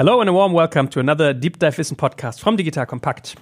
Hello and a warm welcome to another Deep Dive Wissen podcast from Digital Kompakt.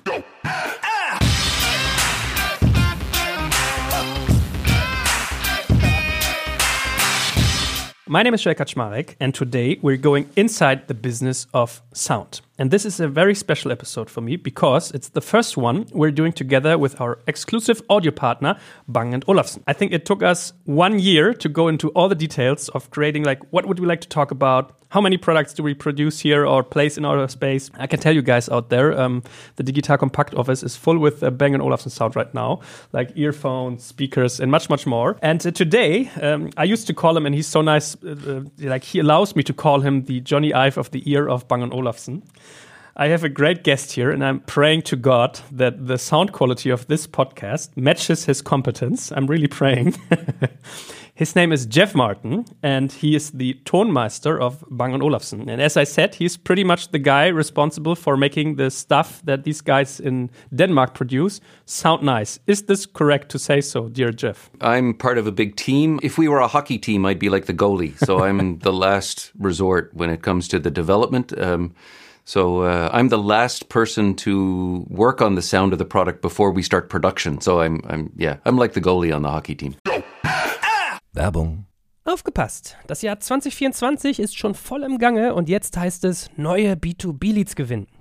My name is Shay Kaczmarek, and today we're going inside the business of sound. And this is a very special episode for me because it's the first one we're doing together with our exclusive audio partner, Bang & Olufsen. I think it took us one year to go into all the details of creating like what would we like to talk about, how many products do we produce here or place in our space? I can tell you guys out there, um, the Digital Kompakt office is full with uh, Bang & Olufsen sound right now, like earphones, speakers, and much, much more. And uh, today, um, I used to call him, and he's so nice, uh, uh like he allows me to call him the Jony Ive of the ear of Bang & Olufsen. I have a great guest here, and I'm praying to God that the sound quality of this podcast matches his competence. I'm really praying. His name is Geoff Martin, and he is the Tonmeister of Bang & Olufsen. And as I said, he's pretty much the guy responsible for making the stuff that these guys in Denmark produce sound nice. Is this correct to say so, dear Jeff? I'm part of a big team. If we were a hockey team, I'd be like the goalie. So I'm in the last resort when it comes to the development. Um, so uh, I'm the last person to work on the sound of the product before we start production. So I'm, I'm yeah, I'm like the goalie on the hockey team. Werbung. Aufgepasst! Das Jahr 2024 ist schon voll im Gange und jetzt heißt es neue B2B-Leads gewinnen.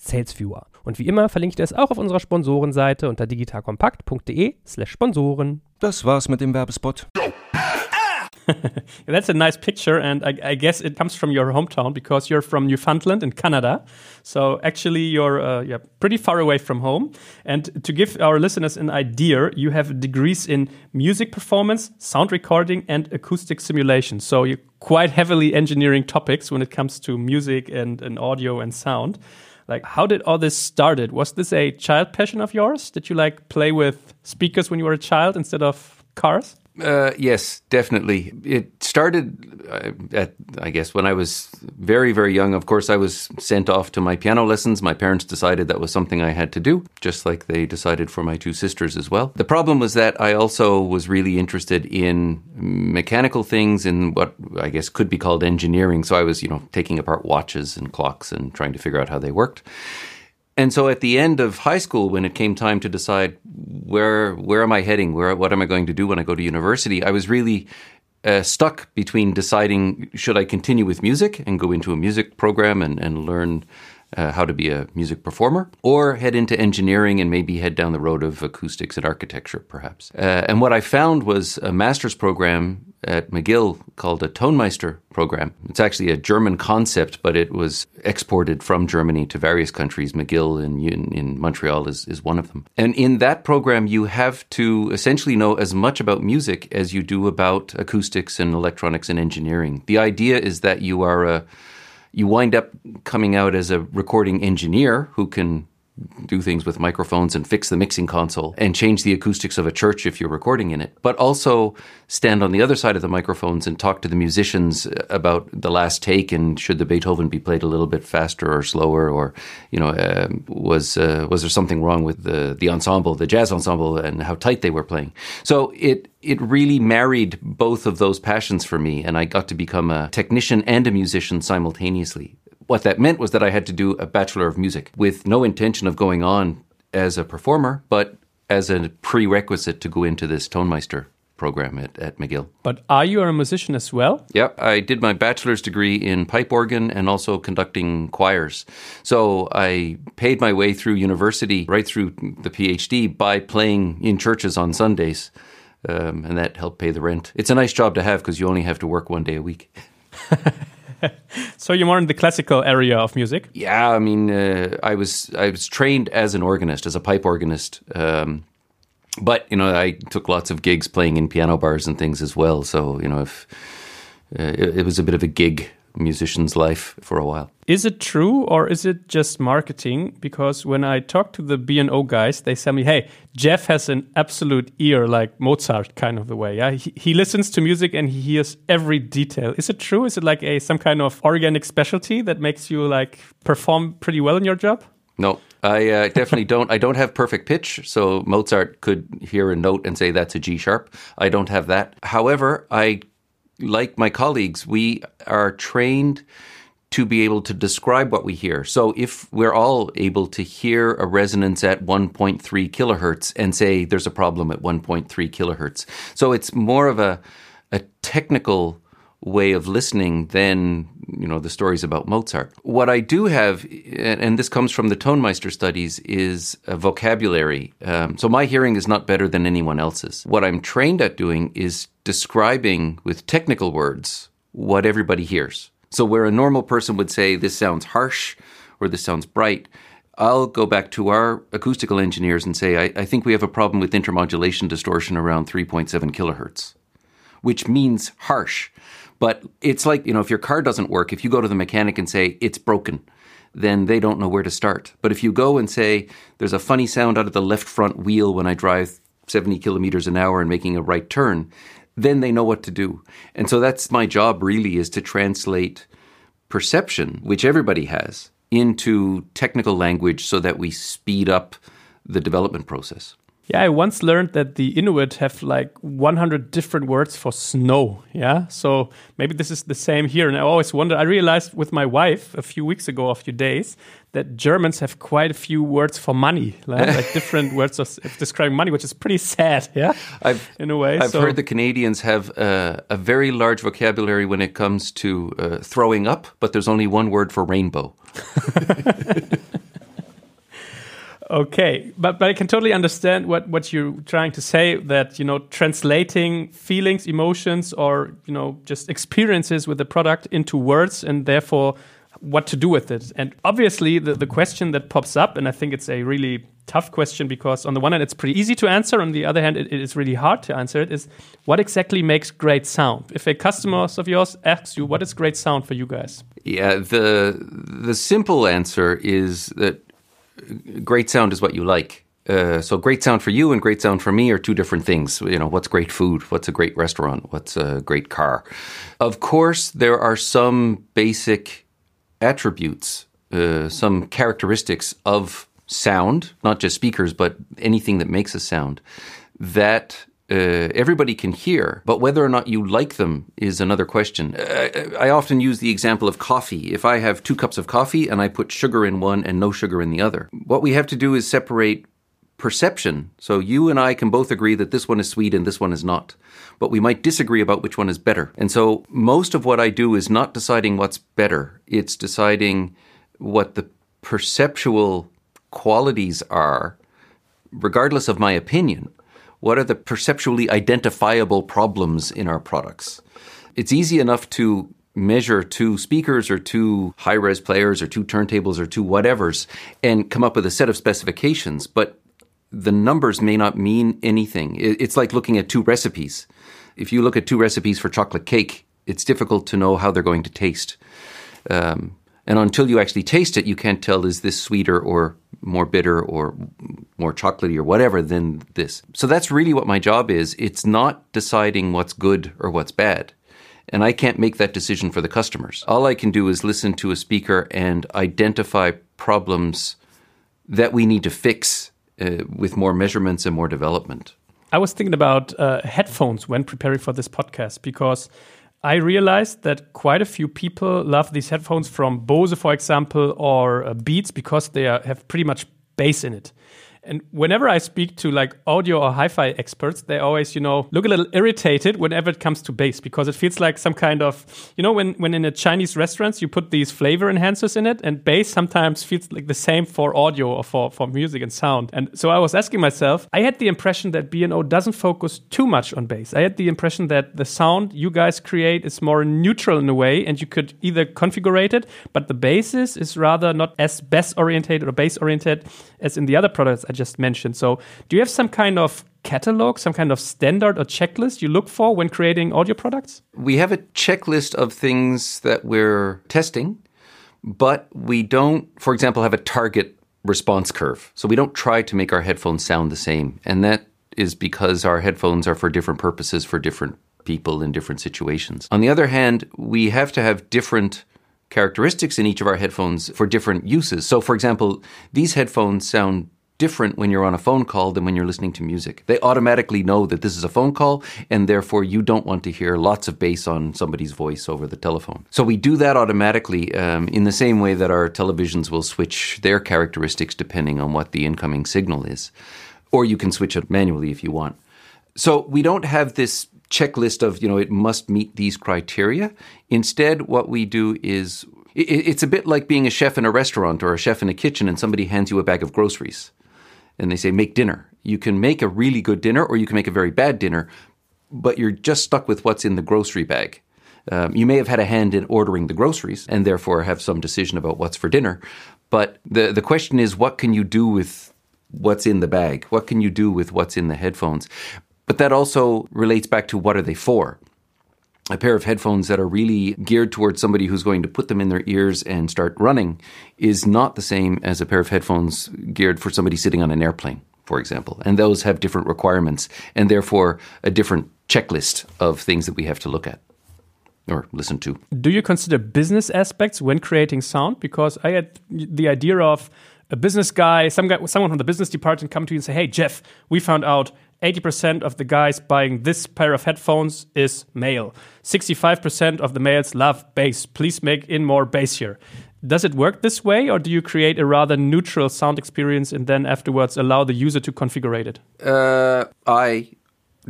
salesviewer. Und wie immer verlinke ich das auch auf unserer Sponsorenseite unter digitalkompakt.de/slash Sponsoren. Das war's mit dem Werbespot. That's a nice picture, and I, I, guess it comes from your hometown because you're from Newfoundland in Canada. So actually, you're uh, yeah, pretty far away from home. And to give our listeners an idea, you have degrees in music performance, sound recording, and acoustic simulation. So you're quite heavily engineering topics when it comes to music and, and audio and sound. Like, how did all this started? Was this a child passion of yours? Did you like play with speakers when you were a child instead of cars? Uh, yes, definitely. It started uh, at, I guess, when I was very, very young. Of course, I was sent off to my piano lessons. My parents decided that was something I had to do, just like they decided for my two sisters as well. The problem was that I also was really interested in mechanical things and what I guess could be called engineering. So I was, you know, taking apart watches and clocks and trying to figure out how they worked. And so at the end of high school, when it came time to decide where where am I heading, where what am I going to do when I go to university, I was really uh, stuck between deciding should I continue with music and go into a music program and, and learn uh, how to be a music performer, or head into engineering and maybe head down the road of acoustics and architecture, perhaps. Uh, and what I found was a master's program at McGill called a Tonmeister program. It's actually a German concept, but it was exported from Germany to various countries. McGill in, in, in, Montreal is, is one of them. And in that program, you have to essentially know as much about music as you do about acoustics and electronics and engineering. The idea is that you are a you wind up coming out as a recording engineer who can do things with microphones and fix the mixing console and change the acoustics of a church if you're recording in it, but also stand on the other side of the microphones and talk to the musicians about the last take and should the Beethoven be played a little bit faster or slower, or you know, uh, was uh, was there something wrong with the the ensemble, the jazz ensemble, and how tight they were playing? So it it really married both of those passions for me, and I got to become a technician and a musician simultaneously. What that meant was that I had to do a Bachelor of Music with no intention of going on as a performer, but as a prerequisite to go into this Tonmeister program at, at McGill. But are you a musician as well? Yep, I did my bachelor's degree in pipe organ and also conducting choirs. So I paid my way through university, right through the PhD, by playing in churches on Sundays. Um, and that helped pay the rent. It's a nice job to have because you only have to work one day a week. so you're more in the classical area of music. Yeah, I mean, uh, I was I was trained as an organist, as a pipe organist. Um, but you know, I took lots of gigs playing in piano bars and things as well. So you know, if uh, it, it was a bit of a gig musician's life for a while. Is it true or is it just marketing? Because when I talk to the B&O guys, they tell me, hey, Geoff has an absolute ear like Mozart kind of the way. Yeah, he, he listens to music and he hears every detail. Is it true? Is it like a some kind of organic specialty that makes you like perform pretty well in your job? No, I uh, definitely don't. I don't have perfect pitch, so Mozart could hear a note and say that's a G sharp. I don't have that. However, I like my colleagues, we are trained to be able to describe what we hear. So if we're all able to hear a resonance at 1.3 kilohertz and say there's a problem at 1.3 kilohertz. So it's more of a, a technical way of listening than you know the stories about Mozart. What I do have, and this comes from the Tonmeister studies, is a vocabulary. Um, so my hearing is not better than anyone else's. What I'm trained at doing is describing with technical words what everybody hears. So where a normal person would say this sounds harsh or this sounds bright. I'll go back to our acoustical engineers and say, I, I think we have a problem with intermodulation distortion around 3.7 kilohertz, which means harsh. But it's like, you know, if your car doesn't work, if you go to the mechanic and say, it's broken, then they don't know where to start. But if you go and say, there's a funny sound out of the left front wheel when I drive 70 kilometers an hour and making a right turn, then they know what to do. And so that's my job really is to translate perception, which everybody has, into technical language so that we speed up the development process. Yeah, I once learned that the Inuit have like 100 different words for snow. Yeah, so maybe this is the same here. And I always wonder, I realized with my wife a few weeks ago, a few days, that Germans have quite a few words for money, like, like different words of, describing money, which is pretty sad. Yeah, I've, in a way. I've so. heard the Canadians have uh, a very large vocabulary when it comes to uh, throwing up, but there's only one word for rainbow. Okay, but but I can totally understand what what you're trying to say. That you know, translating feelings, emotions, or you know, just experiences with the product into words, and therefore what to do with it. And obviously, the the question that pops up, and I think it's a really tough question because on the one hand it's pretty easy to answer on the other hand it, it is really hard to answer it is what exactly makes great sound if a customer of yours asks you what is great sound for you guys yeah the the simple answer is that great sound is what you like. Uh, so great sound for you and great sound for me are two different things. You know, what's great food? What's a great restaurant? What's a great car? Of course, there are some basic attributes, uh, some characteristics of sound, not just speakers, but anything that makes a sound that uh, everybody can hear, but whether or not you like them is another question. Uh, I often use the example of coffee. If I have two cups of coffee and I put sugar in one and no sugar in the other, what we have to do is separate perception. So you and I can both agree that this one is sweet and this one is not. But we might disagree about which one is better. And so most of what I do is not deciding what's better, it's deciding what the perceptual qualities are, regardless of my opinion what are the perceptually identifiable problems in our products? It's easy enough to measure two speakers or two high res players or two turntables or two whatevers and come up with a set of specifications, but the numbers may not mean anything. It's like looking at two recipes. If you look at two recipes for chocolate cake, it's difficult to know how they're going to taste. Um, and until you actually taste it, you can't tell is this sweeter or more bitter or more chocolatey or whatever than this. So that's really what my job is. It's not deciding what's good or what's bad. And I can't make that decision for the customers. All I can do is listen to a speaker and identify problems that we need to fix uh, with more measurements and more development. I was thinking about uh, headphones when preparing for this podcast because I realized that quite a few people love these headphones from Bose, for example, or uh, Beats because they are, have pretty much bass in it. And whenever I speak to like audio or hi-fi experts, they always, you know, look a little irritated whenever it comes to bass because it feels like some kind of, you know, when when in a Chinese restaurants you put these flavor enhancers in it, and bass sometimes feels like the same for audio or for for music and sound. And so I was asking myself, I had the impression that B&O doesn't focus too much on bass. I had the impression that the sound you guys create is more neutral in a way, and you could either configure it, but the basis is rather not as bass oriented or bass oriented as in the other products I just mentioned. So, do you have some kind of catalog, some kind of standard or checklist you look for when creating audio products? We have a checklist of things that we're testing, but we don't, for example, have a target response curve. So we don't try to make our headphones sound the same. And that is because our headphones are for different purposes for different people in different situations. On the other hand, we have to have different characteristics in each of our headphones for different uses. So, for example, these headphones sound different when you're on a phone call than when you're listening to music. They automatically know that this is a phone call, and therefore you don't want to hear lots of bass on somebody's voice over the telephone. So we do that automatically um, in the same way that our televisions will switch their characteristics depending on what the incoming signal is. Or you can switch it manually if you want. So we don't have this checklist of, you know, it must meet these criteria. Instead, what we do is it's a bit like being a chef in a restaurant or a chef in a kitchen and somebody hands you a bag of groceries and they say, make dinner. You can make a really good dinner or you can make a very bad dinner, but you're just stuck with what's in the grocery bag. Um, you may have had a hand in ordering the groceries and therefore have some decision about what's for dinner. But the, the question is, what can you do with what's in the bag? What can you do with what's in the headphones? But that also relates back to what are they for? A pair of headphones that are really geared towards somebody who's going to put them in their ears and start running is not the same as a pair of headphones geared for somebody sitting on an airplane, for example. And those have different requirements and therefore a different checklist of things that we have to look at or listen to. Do you consider business aspects when creating sound? Because I had the idea of a business guy, some guy, someone from the business department come to you and say, "Hey, Geoff, we found out 80% of the guys buying this pair of headphones is male. 65% of the males love bass. Please make in more bass here. Does it work this way, or do you create a rather neutral sound experience and then afterwards allow the user to configure it? Uh, I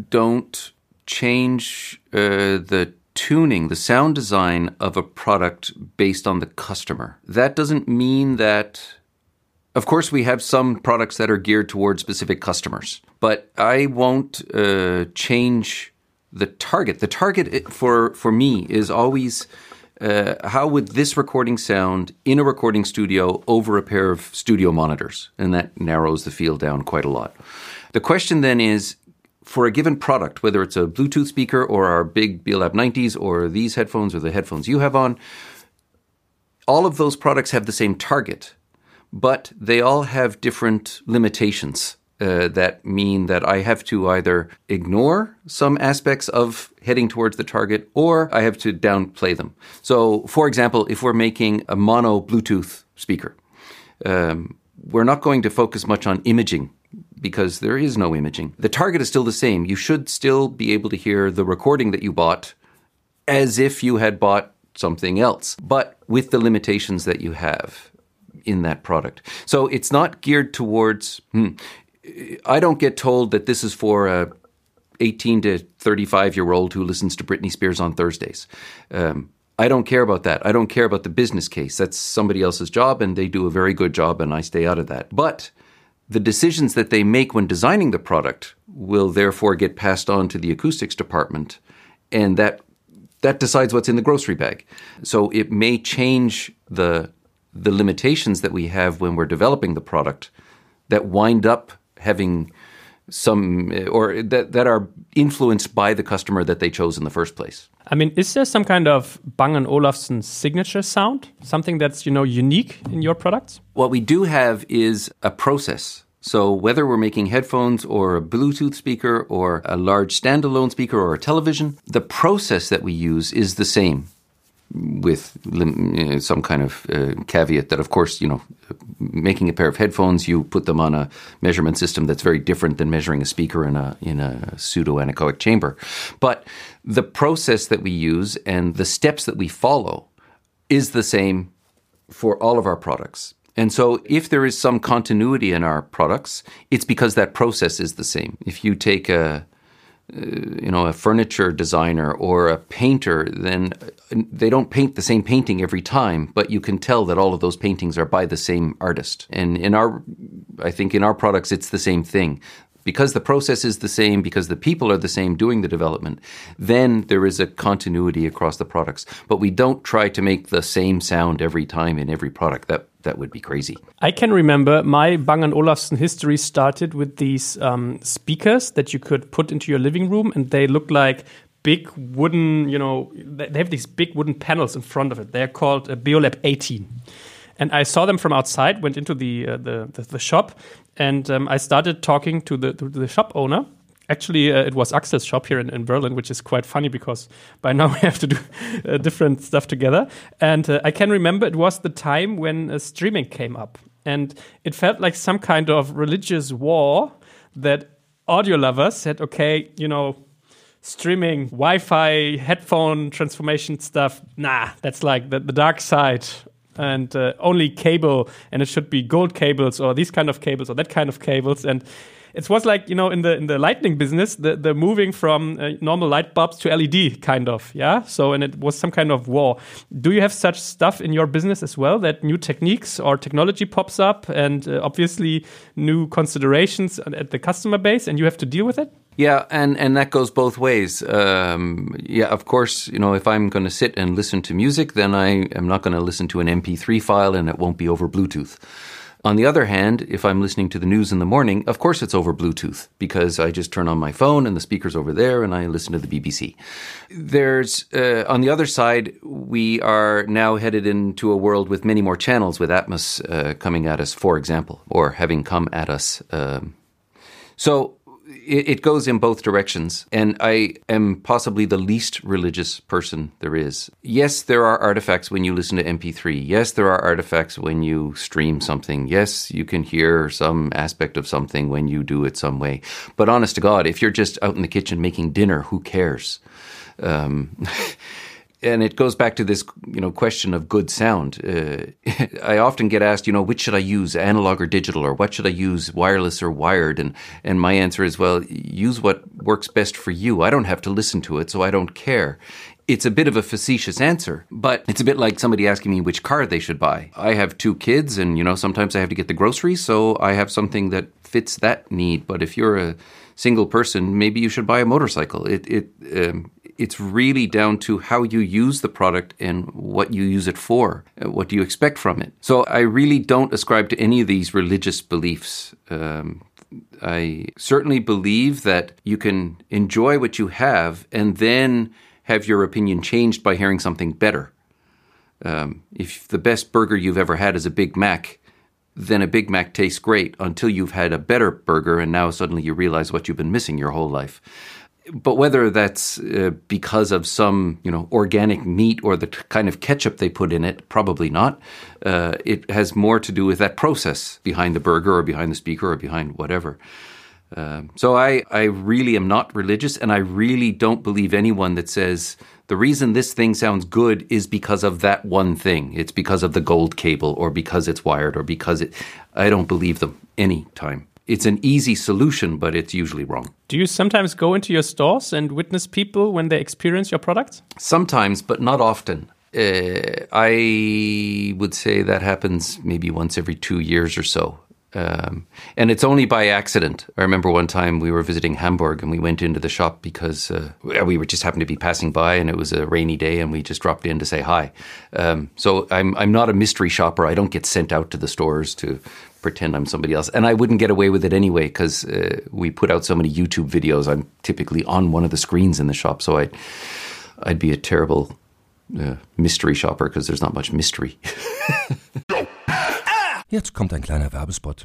don't change uh, the tuning, the sound design of a product based on the customer. That doesn't mean that of course, we have some products that are geared towards specific customers, but I won't uh, change the target. The target for for me is always uh, how would this recording sound in a recording studio over a pair of studio monitors, and that narrows the field down quite a lot. The question then is. For a given product, whether it's a Bluetooth speaker or our big Beolab 90s or these headphones or the headphones you have on, all of those products have the same target but they all have different limitations. Uh, that mean that I have to either ignore some aspects of heading towards the target or I have to downplay them. So, for example, if we're making a mono Bluetooth speaker, um, we're not going to focus much on imaging because there is no imaging. The target is still the same. You should still be able to hear the recording that you bought as if you had bought something else, but with the limitations that you have in that product. So it's not geared towards. Hmm, I don't get told that this is for a 18 to 35 year old who listens to Britney Spears on Thursdays. Um, I don't care about that. I don't care about the business case. That's somebody else's job, and they do a very good job, and I stay out of that. But the decisions that they make when designing the product will therefore get passed on to the acoustics department, and that that decides what's in the grocery bag. So it may change the the limitations that we have when we're developing the product that wind up having some eh, or that that are influenced by the customer that they chose in the first place. I mean, is there some kind of Bang & Olufsen signature sound, something that's you know unique in your products? What we do have is a process. So whether we're making headphones or a Bluetooth speaker or a large standalone speaker or a television, the process that we use is the same with some kind of uh, caveat that, of course, you know, making a pair of headphones, you put them on a measurement system that's very different than measuring a speaker in a in a pseudo anechoic chamber. But the process that we use and the steps that we follow is the same for all of our products. And so if there is some continuity in our products, it's because that process is the same. If you take a Uh, you know a furniture designer or a painter then uh, they don't paint the same painting every time but you can tell that all of those paintings are by the same artist and in our i think in our products it's the same thing because the process is the same, because the people are the same doing the development, then there is a continuity across the products. But we don't try to make the same sound every time in every product. That that would be crazy. I can remember my Bang & Olufsen history started with these um, speakers that you could put into your living room, and they look like big wooden, you know, they have these big wooden panels in front of it. They're called a Beolab 18 and I saw them from outside. Went into the uh, the, the, the, shop, and um, I started talking to the to the shop owner. Actually, uh, it was Axel's shop here in, in, Berlin, which is quite funny because by now we have to do uh, different stuff together. And uh, I can remember it was the time when uh, streaming came up, and it felt like some kind of religious war that audio lovers said, "Okay, you know." streaming wi-fi headphone transformation stuff nah that's like the, the dark side and uh, only cable, and it should be gold cables or these kind of cables or that kind of cables. And it was like you know in the in the lighting business, the the moving from uh, normal light bulbs to LED kind of, yeah. So and it was some kind of war. Do you have such stuff in your business as well that new techniques or technology pops up, and uh, obviously new considerations at the customer base, and you have to deal with it? Yeah, and, and that goes both ways. Um, yeah, of course, you know, if I'm going to sit and listen to music, then I am not going to listen to an MP3 file and it won't be over Bluetooth. On the other hand, if I'm listening to the news in the morning, of course it's over Bluetooth because I just turn on my phone and the speaker's over there and I listen to the BBC. There's, uh, on the other side, we are now headed into a world with many more channels with Atmos uh, coming at us, for example, or having come at us. Um, so it, it goes in both directions. And I am possibly the least religious person there is. Yes, there are artifacts when you listen to MP3. Yes, there are artifacts when you stream something. Yes, you can hear some aspect of something when you do it some way. But honest to God, if you're just out in the kitchen making dinner, who cares? Um, and it goes back to this, you know, question of good sound. Uh, I often get asked, you know, which should I use, analog or digital, or what should I use, wireless or wired? And and my answer is, well, use what works best for you. I don't have to listen to it, so I don't care. It's a bit of a facetious answer, but it's a bit like somebody asking me which car they should buy. I have two kids, and you know, sometimes I have to get the groceries, so I have something that fits that need. But if you're a single person, maybe you should buy a motorcycle. It it um, it's really down to how you use the product and what you use it for. Uh, what do you expect from it? So I really don't ascribe to any of these religious beliefs. Um, I certainly believe that you can enjoy what you have and then have your opinion changed by hearing something better. Um, if the best burger you've ever had is a Big Mac, then a Big Mac tastes great until you've had a better burger and now suddenly you realize what you've been missing your whole life but whether that's uh, because of some you know organic meat or the t- kind of ketchup they put in it, probably not. Uh, it has more to do with that process behind the burger or behind the speaker or behind whatever. Uh, so I, I really am not religious, and I really don't believe anyone that says the reason this thing sounds good is because of that one thing. It's because of the gold cable, or because it's wired, or because it. I don't believe them any time it's an easy solution, but it's usually wrong. Do you sometimes go into your stores and witness people when they experience your products? Sometimes, but not often. Uh, I would say that happens maybe once every two years or so. Um, and it's only by accident. I remember one time we were visiting Hamburg and we went into the shop because uh, we were just happened to be passing by and it was a rainy day and we just dropped in to say hi. Um, so I'm I'm not a mystery shopper. I don't get sent out to the stores to pretend I'm somebody else. And I wouldn't get away with it anyway because uh, we put out so many YouTube videos. I'm typically on one of the screens in the shop, so I, I'd be a terrible uh, mystery shopper because there's not much mystery. Jetzt kommt ein kleiner Werbespot.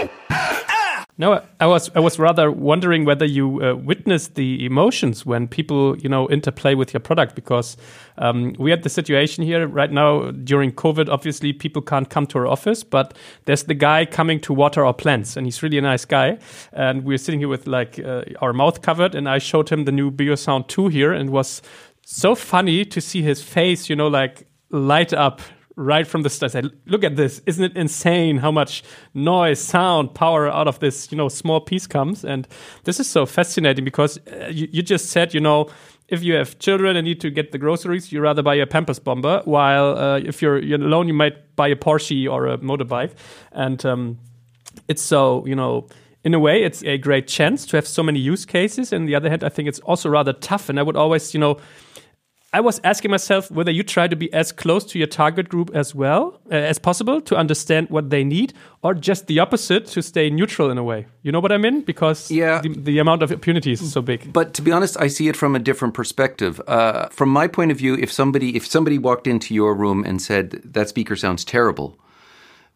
No, I was I was rather wondering whether you uh, witnessed the emotions when people you know interplay with your product because um, we had the situation here right now during COVID. Obviously, people can't come to our office, but there's the guy coming to water our plants, and he's really a nice guy. And we're sitting here with like uh, our mouth covered, and I showed him the new Beosound 2 here, and it was so funny to see his face, you know, like light up right from the start. I said, look at this. Isn't it insane how much noise, sound, power out of this, you know, small piece comes? And this is so fascinating because uh, you, you, just said, you know, if you have children and need to get the groceries, you rather buy a Pampers bomber. While uh, if you're, you're, alone, you might buy a Porsche or a motorbike. And um, it's so, you know, in a way, it's a great chance to have so many use cases. And the other hand, I think it's also rather tough. And I would always, you know, I was asking myself whether you try to be as close to your target group as well uh, as possible to understand what they need, or just the opposite to stay neutral in a way. You know what I mean? Because yeah. the, the amount of opportunities is so big. But to be honest, I see it from a different perspective. Uh, from my point of view, if somebody if somebody walked into your room and said that speaker sounds terrible,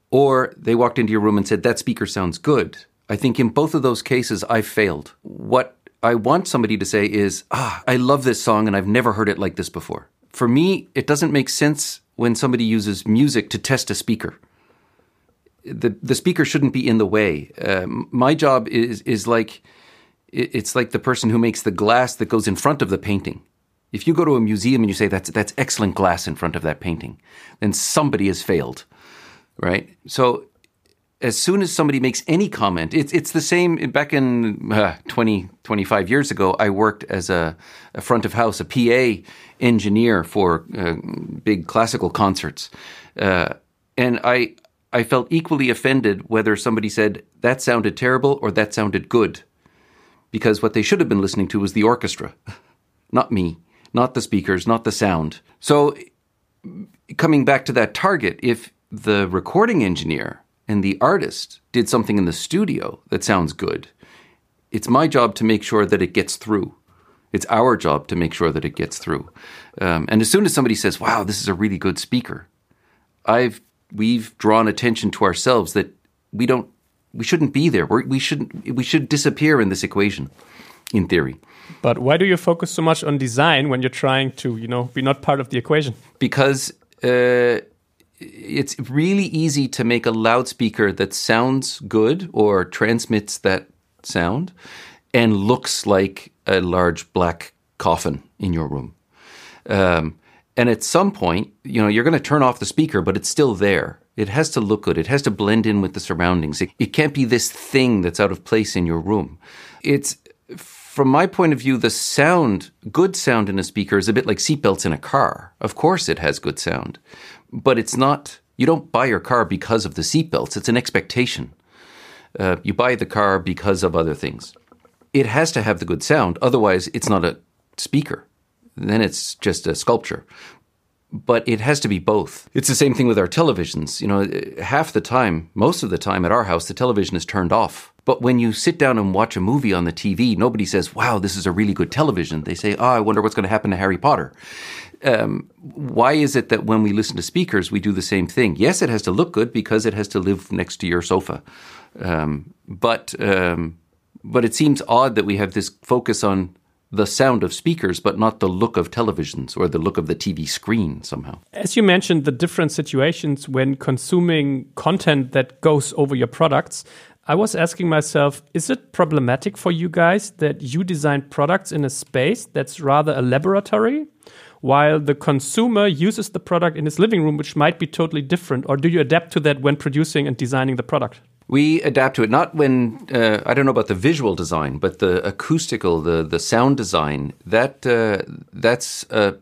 or they walked into your room and said that speaker sounds good, I think in both of those cases I failed. What I want somebody to say is, ah, I love this song and I've never heard it like this before. For me, it doesn't make sense when somebody uses music to test a speaker. The, the speaker shouldn't be in the way. Um, my job is, is like, it's like the person who makes the glass that goes in front of the painting. If you go to a museum and you say that's, that's excellent glass in front of that painting, then somebody has failed, right? So as soon as somebody makes any comment, it's it's the same. Back in uh, 20, 25 years ago, I worked as a, a front of house, a PA engineer for uh, big classical concerts, uh, and I I felt equally offended whether somebody said that sounded terrible or that sounded good, because what they should have been listening to was the orchestra, not me, not the speakers, not the sound. So, coming back to that target, if the recording engineer and the artist did something in the studio that sounds good, it's my job to make sure that it gets through. It's our job to make sure that it gets through. Um, and as soon as somebody says, "Wow, this is a really good speaker," I've we've drawn attention to ourselves that we don't we shouldn't be there. We're, we shouldn't we should disappear in this equation, in theory. But why do you focus so much on design when you're trying to you know be not part of the equation? Because. Uh, it's really easy to make a loudspeaker that sounds good or transmits that sound and looks like a large black coffin in your room. Um, and at some point, you know, you're going to turn off the speaker, but it's still there. It has to look good. It has to blend in with the surroundings. It, it can't be this thing that's out of place in your room. It's, from my point of view, the sound, good sound in a speaker is a bit like seatbelts in a car. Of course, it has good sound but it's not, you don't buy your car because of the seatbelts. It's an expectation. Uh, you buy the car because of other things. It has to have the good sound, otherwise, it's not a speaker. Then it's just a sculpture. But it has to be both. It's the same thing with our televisions. You know, half the time, most of the time at our house, the television is turned off. But when you sit down and watch a movie on the TV, nobody says, wow, this is a really good television. They say, oh, I wonder what's going to happen to Harry Potter. Um, why is it that when we listen to speakers, we do the same thing? Yes, it has to look good because it has to live next to your sofa. Um, but um, but it seems odd that we have this focus on the sound of speakers, but not the look of televisions or the look of the TV screen somehow. As you mentioned, the different situations when consuming content that goes over your products, I was asking myself, is it problematic for you guys that you design products in a space that's rather a laboratory? While the consumer uses the product in his living room, which might be totally different, or do you adapt to that when producing and designing the product? We adapt to it not when uh, I don't know about the visual design, but the acoustical, the the sound design. That uh, that's a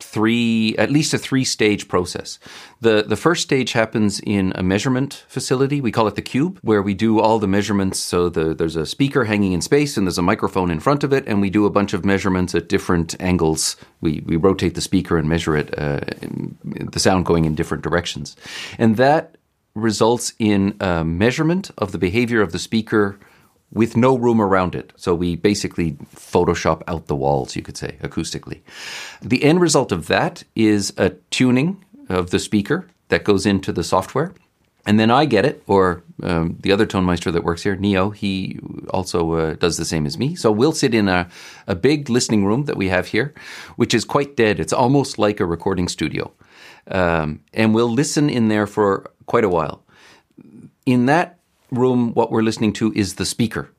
three at least a three stage process. The the first stage happens in a measurement facility. We call it the cube, where we do all the measurements. So the, there's a speaker hanging in space, and there's a microphone in front of it, and we do a bunch of measurements at different angles. We we rotate the speaker and measure it, uh, the sound going in different directions, and that results in a measurement of the behavior of the speaker with no room around it. So we basically Photoshop out the walls, you could say, acoustically. The end result of that is a tuning of the speaker that goes into the software. And then I get it, or um, the other Tonmeister that works here, Neo, he also uh, does the same as me. So we'll sit in a, a big listening room that we have here, which is quite dead. It's almost like a recording studio. Um, and we'll listen in there for quite a while. In that room, what we're listening to is the speaker.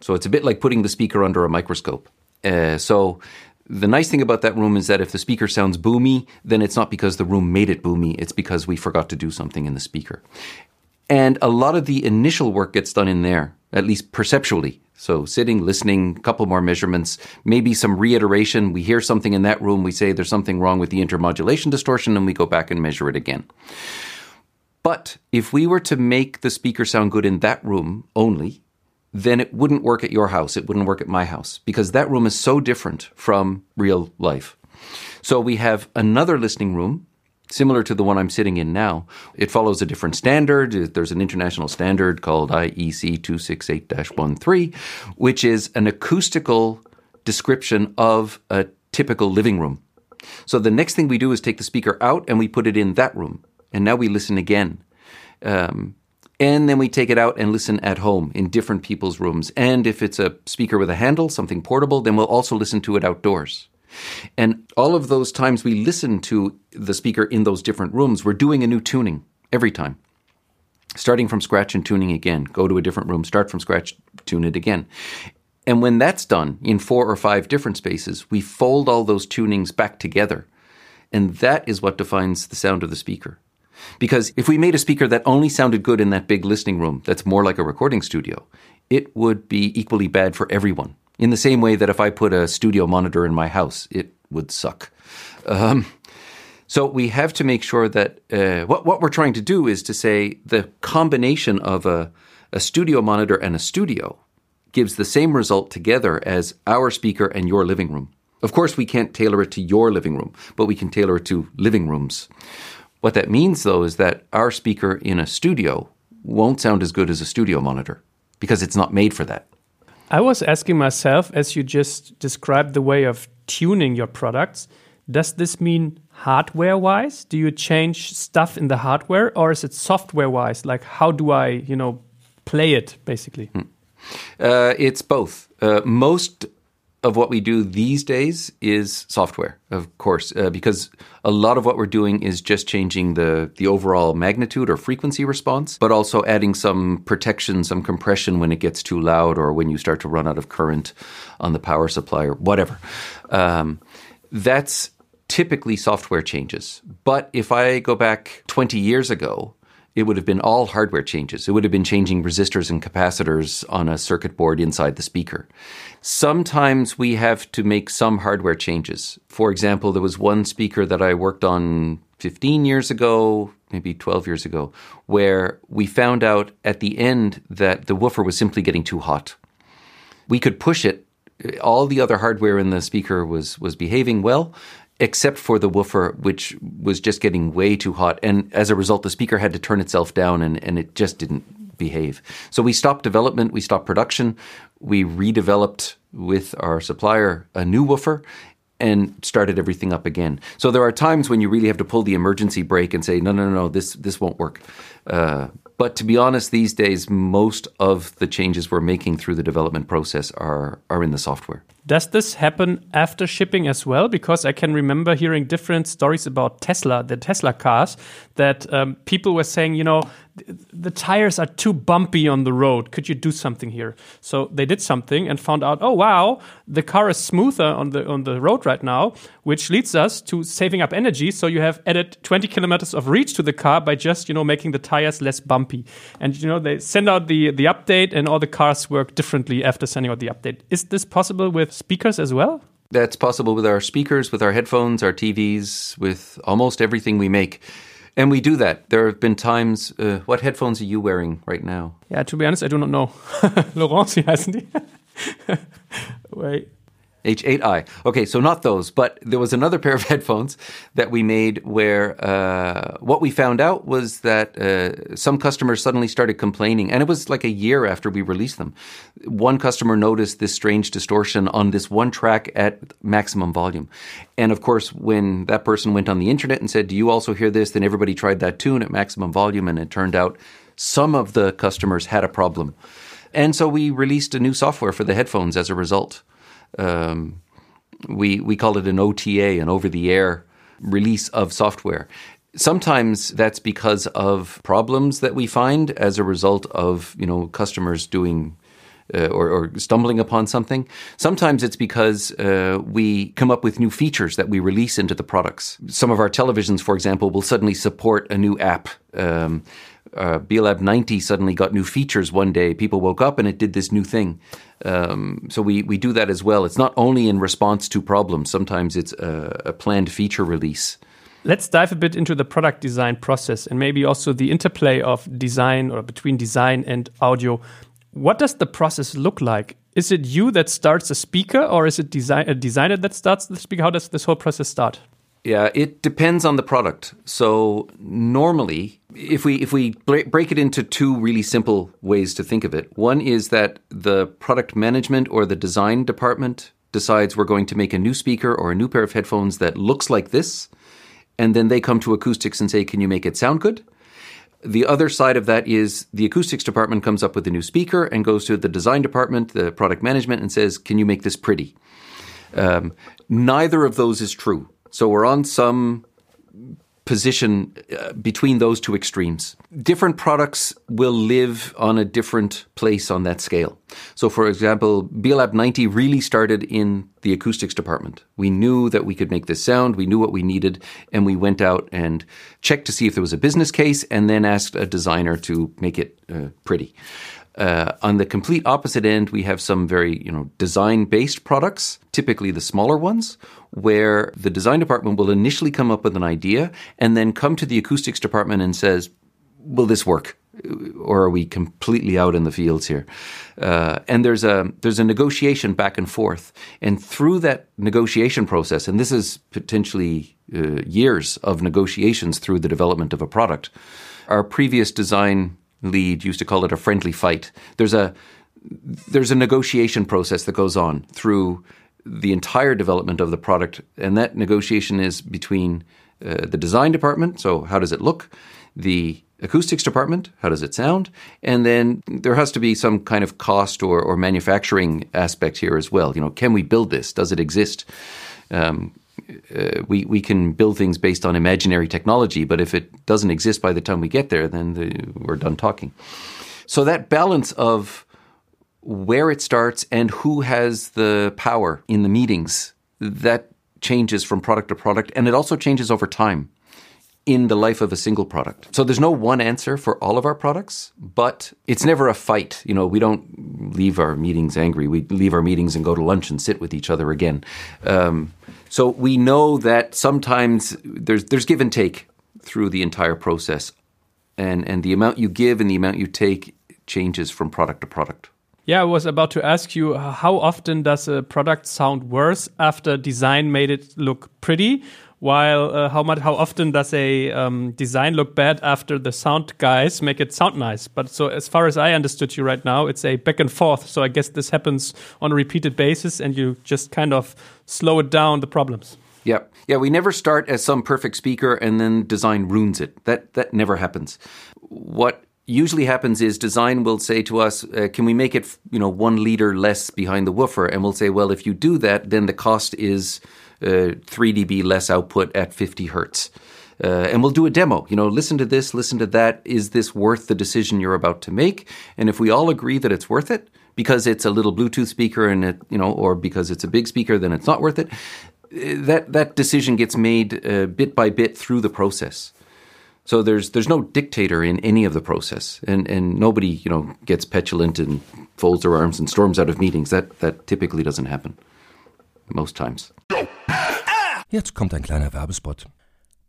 So it's a bit like putting the speaker under a microscope. Uh, so the nice thing about that room is that if the speaker sounds boomy, then it's not because the room made it boomy, it's because we forgot to do something in the speaker. And a lot of the initial work gets done in there, at least perceptually. So sitting, listening, a couple more measurements, maybe some reiteration. We hear something in that room, we say there's something wrong with the intermodulation distortion, and we go back and measure it again. But if we were to make the speaker sound good in that room only, then it wouldn't work at your house. It wouldn't work at my house because that room is so different from real life. So we have another listening room similar to the one I'm sitting in now. It follows a different standard. There's an international standard called IEC 268-13, which is an acoustical description of a typical living room. So the next thing we do is take the speaker out and we put it in that room and now we listen again. Um, and then we take it out and listen at home in different people's rooms. And if it's a speaker with a handle, something portable, then we'll also listen to it outdoors. And all of those times we listen to the speaker in those different rooms, we're doing a new tuning every time. Starting from scratch and tuning again. Go to a different room, start from scratch, tune it again. And when that's done in four or five different spaces, we fold all those tunings back together. And that is what defines the sound of the speaker. Because if we made a speaker that only sounded good in that big listening room, that's more like a recording studio, it would be equally bad for everyone. In the same way that if I put a studio monitor in my house, it would suck. Um, so we have to make sure that uh, what what we're trying to do is to say the combination of a, a studio monitor and a studio gives the same result together as our speaker and your living room. Of course, we can't tailor it to your living room, but we can tailor it to living rooms. What that means, though, is that our speaker in a studio won't sound as good as a studio monitor because it's not made for that. I was asking myself, as you just described the way of tuning your products, does this mean hardware wise? Do you change stuff in the hardware or is it software wise? Like, how do I, you know, play it basically? Hmm. Uh, it's both. Uh, most of what we do these days is software, of course, uh, because a lot of what we're doing is just changing the the overall magnitude or frequency response, but also adding some protection, some compression when it gets too loud or when you start to run out of current on the power supply or whatever. Um, that's typically software changes. But if I go back 20 years ago, it would have been all hardware changes. It would have been changing resistors and capacitors on a circuit board inside the speaker. Sometimes we have to make some hardware changes. For example, there was one speaker that I worked on 15 years ago, maybe 12 years ago, where we found out at the end that the woofer was simply getting too hot. We could push it. All the other hardware in the speaker was was behaving well, except for the woofer, which was just getting way too hot. And as a result, the speaker had to turn itself down and, and it just didn't behave. So we stopped development, we stopped production, we redeveloped with our supplier a new woofer. and started everything up again. So there are times when you really have to pull the emergency brake and say, no, no, no, no this this won't work. Uh, but to be honest, these days most of the changes we're making through the development process are are in the software. Does this happen after shipping as well? Because I can remember hearing different stories about Tesla, the Tesla cars, that um, people were saying, you know, the tires are too bumpy on the road. Could you do something here? So they did something and found out, oh wow, the car is smoother on the on the road right now, which leads us to saving up energy. So you have added 20 kilometers of reach to the car by just you know making the tires less bumpy. And you know they send out the the update, and all the cars work differently after sending out the update. Is this possible with speakers as well? That's possible with our speakers, with our headphones, our TVs, with almost everything we make. And we do that. There have been times. Uh, what headphones are you wearing right now? Yeah, to be honest, I do not know. Laurence, wie heißen die? Wait. H8i. Okay, so not those, but there was another pair of headphones that we made where uh, what we found out was that uh, some customers suddenly started complaining, and it was like a year after we released them. One customer noticed this strange distortion on this one track at maximum volume. And of course, when that person went on the internet and said, Do you also hear this? Then everybody tried that tune at maximum volume, and it turned out some of the customers had a problem. And so we released a new software for the headphones as a result. Um, we we call it an OTA, an over-the-air release of software. Sometimes that's because of problems that we find as a result of you know customers doing uh, or, or, stumbling upon something. Sometimes it's because uh, we come up with new features that we release into the products. Some of our televisions, for example, will suddenly support a new app. Um, uh, Beolab 90 suddenly got new features one day. People woke up and it did this new thing. Um, so we, we do that as well. It's not only in response to problems, sometimes it's a, a planned feature release. Let's dive a bit into the product design process and maybe also the interplay of design or between design and audio. What does the process look like? Is it you that starts a speaker or is it design, a designer that starts the speaker? How does this whole process start? Yeah, it depends on the product. So normally, if we if we break it into two really simple ways to think of it, one is that the product management or the design department decides we're going to make a new speaker or a new pair of headphones that looks like this, and then they come to acoustics and say, "Can you make it sound good?" The other side of that is the acoustics department comes up with a new speaker and goes to the design department, the product management, and says, "Can you make this pretty?" Um, neither of those is true. So we're on some position uh, between those two extremes. Different products will live on a different place on that scale. So, for example, Beolab 90 really started in the acoustics department. We knew that we could make this sound, we knew what we needed, and we went out and checked to see if there was a business case and then asked a designer to make it uh, pretty. Uh, on the complete opposite end, we have some very you know design based products, typically the smaller ones, where the design department will initially come up with an idea and then come to the acoustics department and says, "Will this work?" Or are we completely out in the fields here? Uh, and there's a there's a negotiation back and forth, and through that negotiation process, and this is potentially uh, years of negotiations through the development of a product. Our previous design lead used to call it a friendly fight. There's a there's a negotiation process that goes on through the entire development of the product, and that negotiation is between uh, the design department. So, how does it look? The acoustics department, how does it sound? And then there has to be some kind of cost or, or manufacturing aspect here as well. You know, can we build this? Does it exist? Um, uh, we we can build things based on imaginary technology, but if it doesn't exist by the time we get there, then the, we're done talking. So that balance of where it starts and who has the power in the meetings that changes from product to product, and it also changes over time in the life of a single product. So there's no one answer for all of our products, but it's never a fight. You know, we don't leave our meetings angry. We leave our meetings and go to lunch and sit with each other again. Um, so we know that sometimes there's there's give and take through the entire process, and and the amount you give and the amount you take changes from product to product. Yeah, I was about to ask you how often does a product sound worse after design made it look pretty, while uh, how much how often does a um, design look bad after the sound guys make it sound nice? But so as far as i understood you right now it's a back and forth. So i guess this happens on a repeated basis and you just kind of slow it down the problems. Yeah yeah we never start as some perfect speaker and then design ruins it. That that never happens. What usually happens is design will say to us, uh, can we make it, you know, one liter less behind the woofer? And we'll say, well, if you do that, then the cost is uh, 3 dB less output at 50 hertz. Uh, and we'll do a demo. You know, listen to this, listen to that. Is this worth the decision you're about to make? And if we all agree that it's worth it, because it's a little Bluetooth speaker and it, you know, or because it's a big speaker, then it's not worth it. Uh, that that decision gets made uh, bit by bit through the process. So there's there's no dictator in any of the process, and and nobody you know gets petulant and folds their arms and storms out of meetings. That that typically doesn't happen most times. Jetzt kommt ein kleiner Werbespot.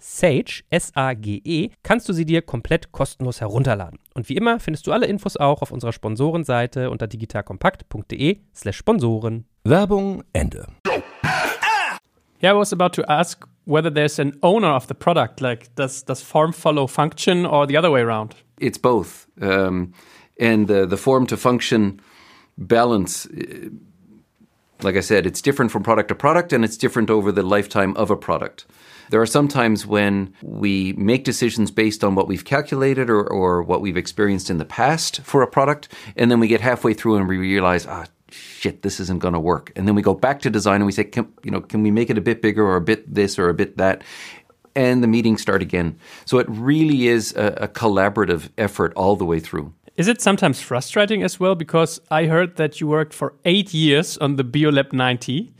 Sage, S-A-G-E, kannst du sie dir komplett kostenlos herunterladen. Und wie immer findest du alle Infos auch auf unserer Sponsorenseite unter digitalkompakt.de slash Sponsoren. Werbung Ende. Yeah, I was about to ask whether there's an owner of the product. Like, does does form follow function or the other way around? It's both, um, and the the form to function balance. Uh, like I said, it's different from product to product, and it's different over the lifetime of a product. There are some times when we make decisions based on what we've calculated or, or what we've experienced in the past for a product, and then we get halfway through and we realize, ah, shit, this isn't going to work. And then we go back to design and we say, can, you know, can we make it a bit bigger or a bit this or a bit that? And the meetings start again. So it really is a, a collaborative effort all the way through. Is it sometimes frustrating as well? Because I heard that you worked for eight years on the Beolab 90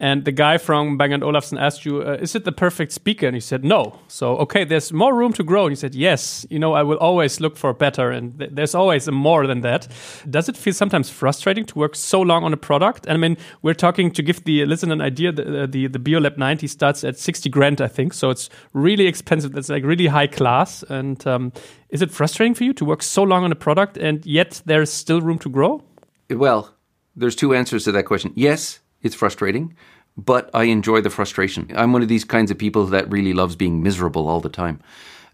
and the guy from Bang & Olufsen asked you, uh, is it the perfect speaker? And he said, no. So, okay, there's more room to grow. And he said, yes. You know, I will always look for better. And th there's always more than that. Does it feel sometimes frustrating to work so long on a product? And I mean, we're talking to give the listener an idea. The, uh, the, the Beolab 90 starts at 60 grand, I think. So it's really expensive. It's like really high class. And um, is it frustrating for you to work so long on a product and yet there's still room to grow? Well, there's two answers to that question. Yes, it's frustrating, but I enjoy the frustration. I'm one of these kinds of people that really loves being miserable all the time.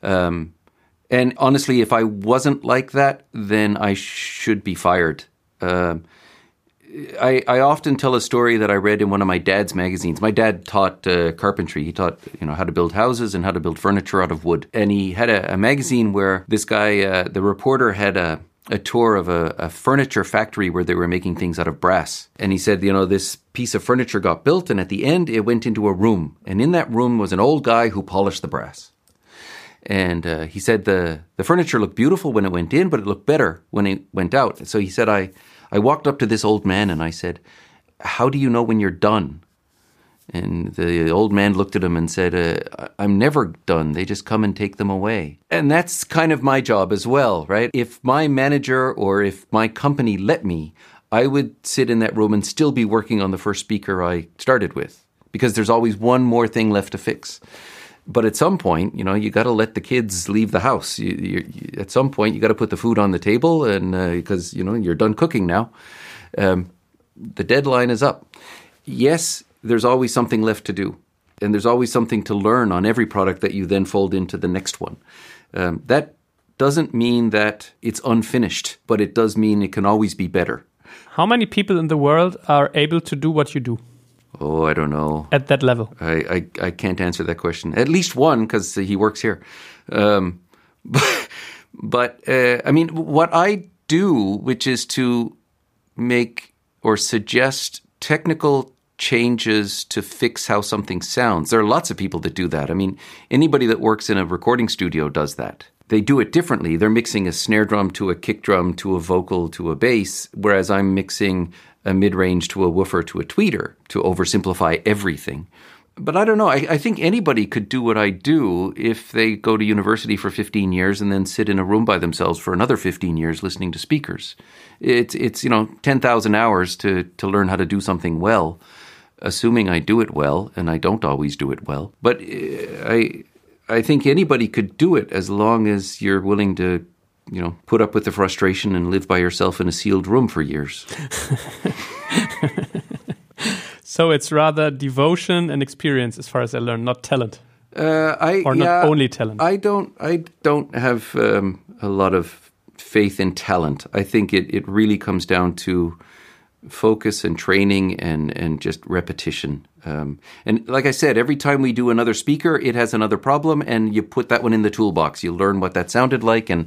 Um, and honestly, if I wasn't like that, then I should be fired. Um, I, I, often tell a story that I read in one of my dad's magazines. My dad taught uh, carpentry. He taught you know how to build houses and how to build furniture out of wood. And he had a, a magazine where this guy, uh, the reporter, had a a tour of a, a, furniture factory where they were making things out of brass. And he said, you know, this piece of furniture got built, and at the end, it went into a room. And in that room was an old guy who polished the brass. And uh, he said the, the furniture looked beautiful when it went in, but it looked better when it went out. So he said, I, I walked up to this old man and I said, How do you know when you're done? And the old man looked at him and said, uh, I'm never done. They just come and take them away. And that's kind of my job as well, right? If my manager or if my company let me, I would sit in that room and still be working on the first speaker I started with because there's always one more thing left to fix. But at some point, you know, you got to let the kids leave the house. You, you, you, at some point, you got to put the food on the table, and because uh, you know you're done cooking now, um, the deadline is up. Yes, there's always something left to do. And there's always something to learn on every product that you then fold into the next one. Um, that doesn't mean that it's unfinished, but it does mean it can always be better. How many people in the world are able to do what you do Oh, I don't know. at that level? I, I, I can't answer that question. At least one, because he works here. Um, but but uh, I mean, what I do, which is to make or suggest technical changes to fix how something sounds. There are lots of people that do that. I mean, anybody that works in a recording studio does that. They do it differently. They're mixing a snare drum to a kick drum to a vocal to a bass, whereas I'm mixing a mid range to a woofer to a tweeter to oversimplify everything. But I don't know. I, I think anybody could do what I do if they go to university for 15 years and then sit in a room by themselves for another 15 years listening to speakers. It's, it's you know, 10,000 hours to, to learn how to do something well assuming I do it well, and I don't always do it well. But uh, I, I think anybody could do it as long as you're willing to, you know, put up with the frustration and live by yourself in a sealed room for years. So it's rather devotion and experience, as far as I learned, not talent. Uh, I Or not yeah, only talent. I don't. I don't have um, a lot of faith in talent. I think it, it really comes down to focus and training and and just repetition. Um, and like I said, every time we do another speaker, it has another problem, and you put that one in the toolbox. You learn what that sounded like, and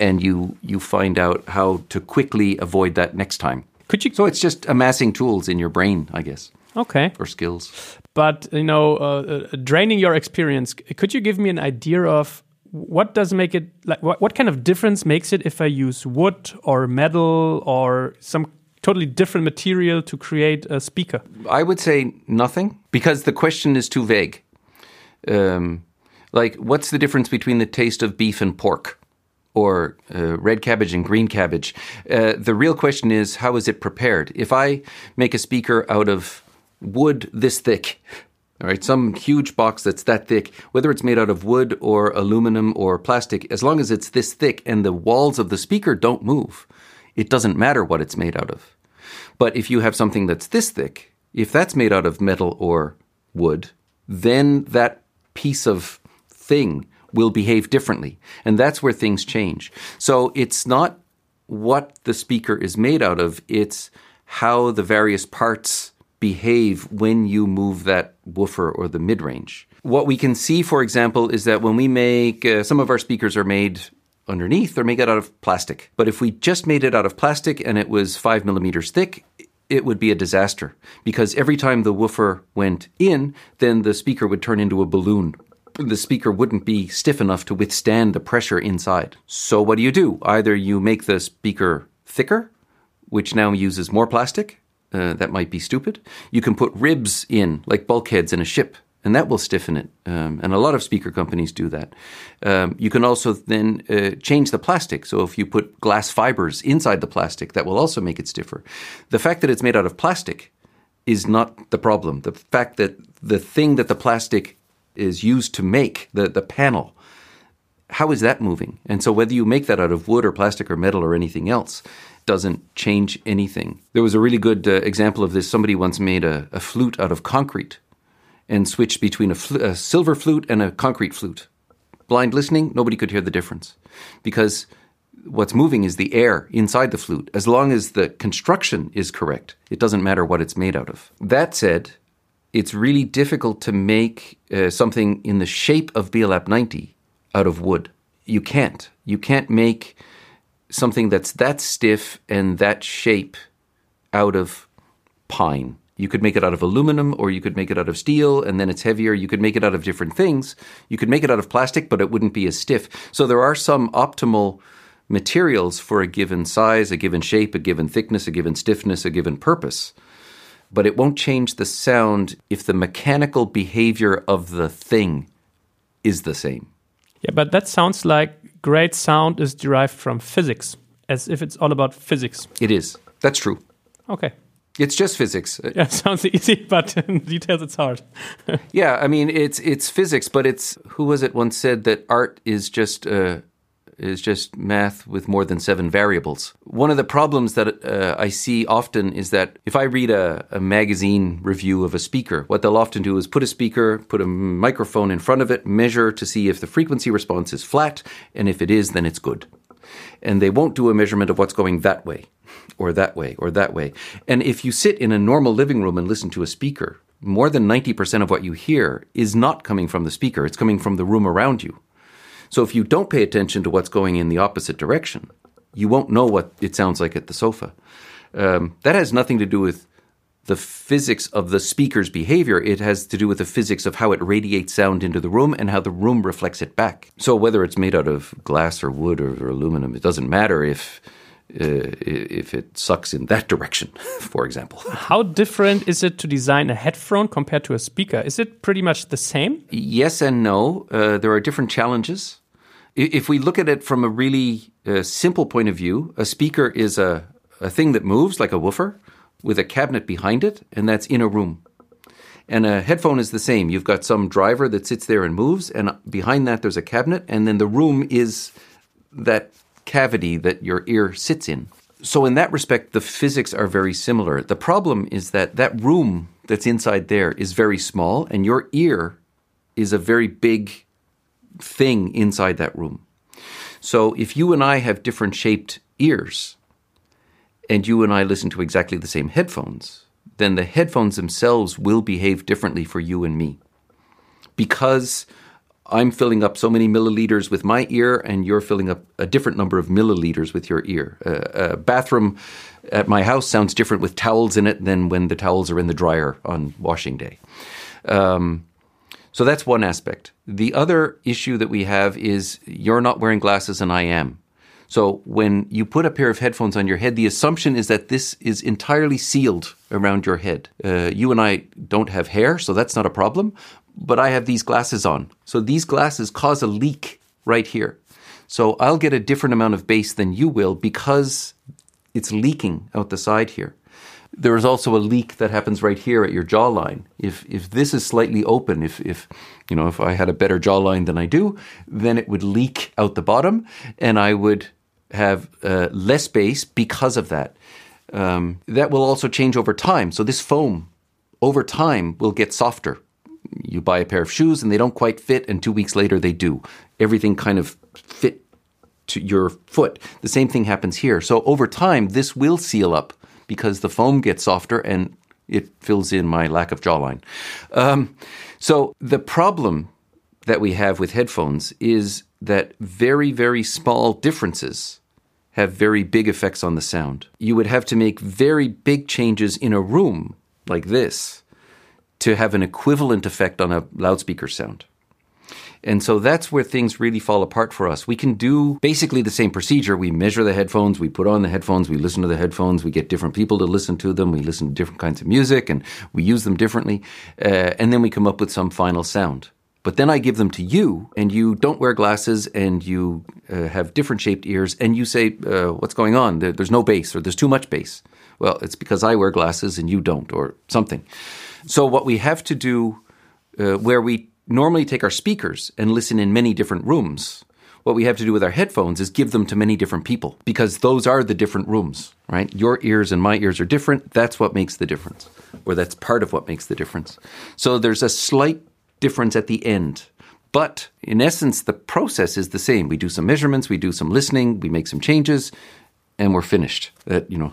and you you find out how to quickly avoid that next time. Could you? So it's just amassing tools in your brain, I guess, Okay. or skills. but you know uh, uh, draining your experience could you give me an idea of what does make it like what, what kind of difference makes it if i use wood or metal or some totally different material to create a speaker I would say nothing because the question is too vague. Um, like, what's the difference between the taste of beef and pork, or uh, red cabbage and green cabbage? Uh, the real question is, how is it prepared? If I make a speaker out of wood this thick, all right, some huge box that's that thick, whether it's made out of wood or aluminum or plastic, as long as it's this thick and the walls of the speaker don't move, it doesn't matter what it's made out of. But if you have something that's this thick, if that's made out of metal or wood, then that piece of thing will behave differently. And that's where things change. So it's not what the speaker is made out of, it's how the various parts behave when you move that woofer or the mid range. What we can see, for example, is that when we make uh, some of our speakers are made underneath, they're made out of plastic. But if we just made it out of plastic and it was five millimeters thick, it would be a disaster because every time the woofer went in, then the speaker would turn into a balloon. The speaker wouldn't be stiff enough to withstand the pressure inside. So, what do you do? Either you make the speaker thicker, which now uses more plastic. Uh, that might be stupid. You can put ribs in, like bulkheads in a ship, and that will stiffen it. Um, and a lot of speaker companies do that. Um, you can also then uh, change the plastic. So if you put glass fibers inside the plastic, that will also make it stiffer. The fact that it's made out of plastic is not the problem. The fact that the thing that the plastic is used to make, the, the panel, how is that moving? And so whether you make that out of wood or plastic or metal or anything else doesn't change anything. There was a really good uh, example of this. Somebody once made a, a flute out of concrete and switched between a, fl- a silver flute and a concrete flute. Blind listening, nobody could hear the difference because what's moving is the air inside the flute. As long as the construction is correct, it doesn't matter what it's made out of. That said, it's really difficult to make uh, something in the shape of Beolab 90 out of wood. You can't. You can't make something that's that stiff and that shape out of pine. You could make it out of aluminum or you could make it out of steel and then it's heavier. You could make it out of different things. You could make it out of plastic, but it wouldn't be as stiff. So there are some optimal materials for a given size, a given shape, a given thickness, a given stiffness, a given purpose. But it won't change the sound if the mechanical behavior of the thing is the same. yeah but that sounds like great sound is derived from physics as if it's all about physics It is. That's true. okay It's just physics. yeah sounds easy but in details it's hard Yeah, I mean it's it's physics, but it's who was it once said that art is just uh, is just math with more than seven variables. One of the problems that uh, I see often is that if I read a, a, magazine review of a speaker, what they'll often do is put a speaker, put a microphone in front of it, measure to see if the frequency response is flat, and if it is, then it's good. And they won't do a measurement of what's going that way, or that way, or that way. And if you sit in a normal living room and listen to a speaker, more than 90% of what you hear is not coming from the speaker, it's coming from the room around you. So if you don't pay attention to what's going in the opposite direction, you won't know what it sounds like at the sofa. Um, that has nothing to do with the physics of the speaker's behavior. It has to do with the physics of how it radiates sound into the room and how the room reflects it back. So whether it's made out of glass or wood or, or aluminum, it doesn't matter if uh, if it sucks in that direction, for example. How different is it to design a headphone compared to a speaker? Is it pretty much the same? Yes and no. Uh, there are different challenges. If we look at it from a really uh, simple point of view, a speaker is a, a thing that moves like a woofer with a cabinet behind it, and that's in a room. And a headphone is the same. You've got some driver that sits there and moves, and behind that there's a cabinet, and then the room is that cavity that your ear sits in. So, in that respect, the physics are very similar. The problem is that that room that's inside there is very small, and your ear is a very big thing inside that room. So, if you and I have different shaped ears, and you and I listen to exactly the same headphones, then the headphones themselves will behave differently for you and me. Because I'm filling up so many milliliters with my ear, and you're filling up a different number of milliliters with your ear. Uh, a bathroom at my house sounds different with towels in it than when the towels are in the dryer on washing day. Um, so that's one aspect. The other issue that we have is you're not wearing glasses and I am. So when you put a pair of headphones on your head, the assumption is that this is entirely sealed around your head. Uh, you and I don't have hair, so that's not a problem but I have these glasses on. So these glasses cause a leak right here. So I'll get a different amount of bass than you will because it's leaking out the side here. There is also a leak that happens right here at your jawline. If if this is slightly open, if if you know if I had a better jawline than I do, then it would leak out the bottom, and I would have uh, less bass because of that. Um, that will also change over time. So this foam over time will get softer you buy a pair of shoes and they don't quite fit, and two weeks later they do. Everything kind of fit to your foot. The same thing happens here. So over time, this will seal up because the foam gets softer and it fills in my lack of jawline. Um, so the problem that we have with headphones is that very, very small differences have very big effects on the sound. You would have to make very big changes in a room like this to have an equivalent effect on a loudspeaker sound. And so that's where things really fall apart for us. We can do basically the same procedure. We measure the headphones, we put on the headphones, we listen to the headphones, we get different people to listen to them, we listen to different kinds of music, and we use them differently. Uh, and then we come up with some final sound. But then I give them to you, and you don't wear glasses, and you uh, have different shaped ears, and you say, uh, What's going on? there's no bass, or there's too much bass. Well, it's because I wear glasses and you don't, or something. So, what we have to do, uh, where we normally take our speakers and listen in many different rooms, what we have to do with our headphones is give them to many different people because those are the different rooms, right? Your ears and my ears are different. That's what makes the difference, or that's part of what makes the difference. So, there's a slight difference at the end. But in essence, the process is the same. We do some measurements, we do some listening, we make some changes, and we're finished. That, you know,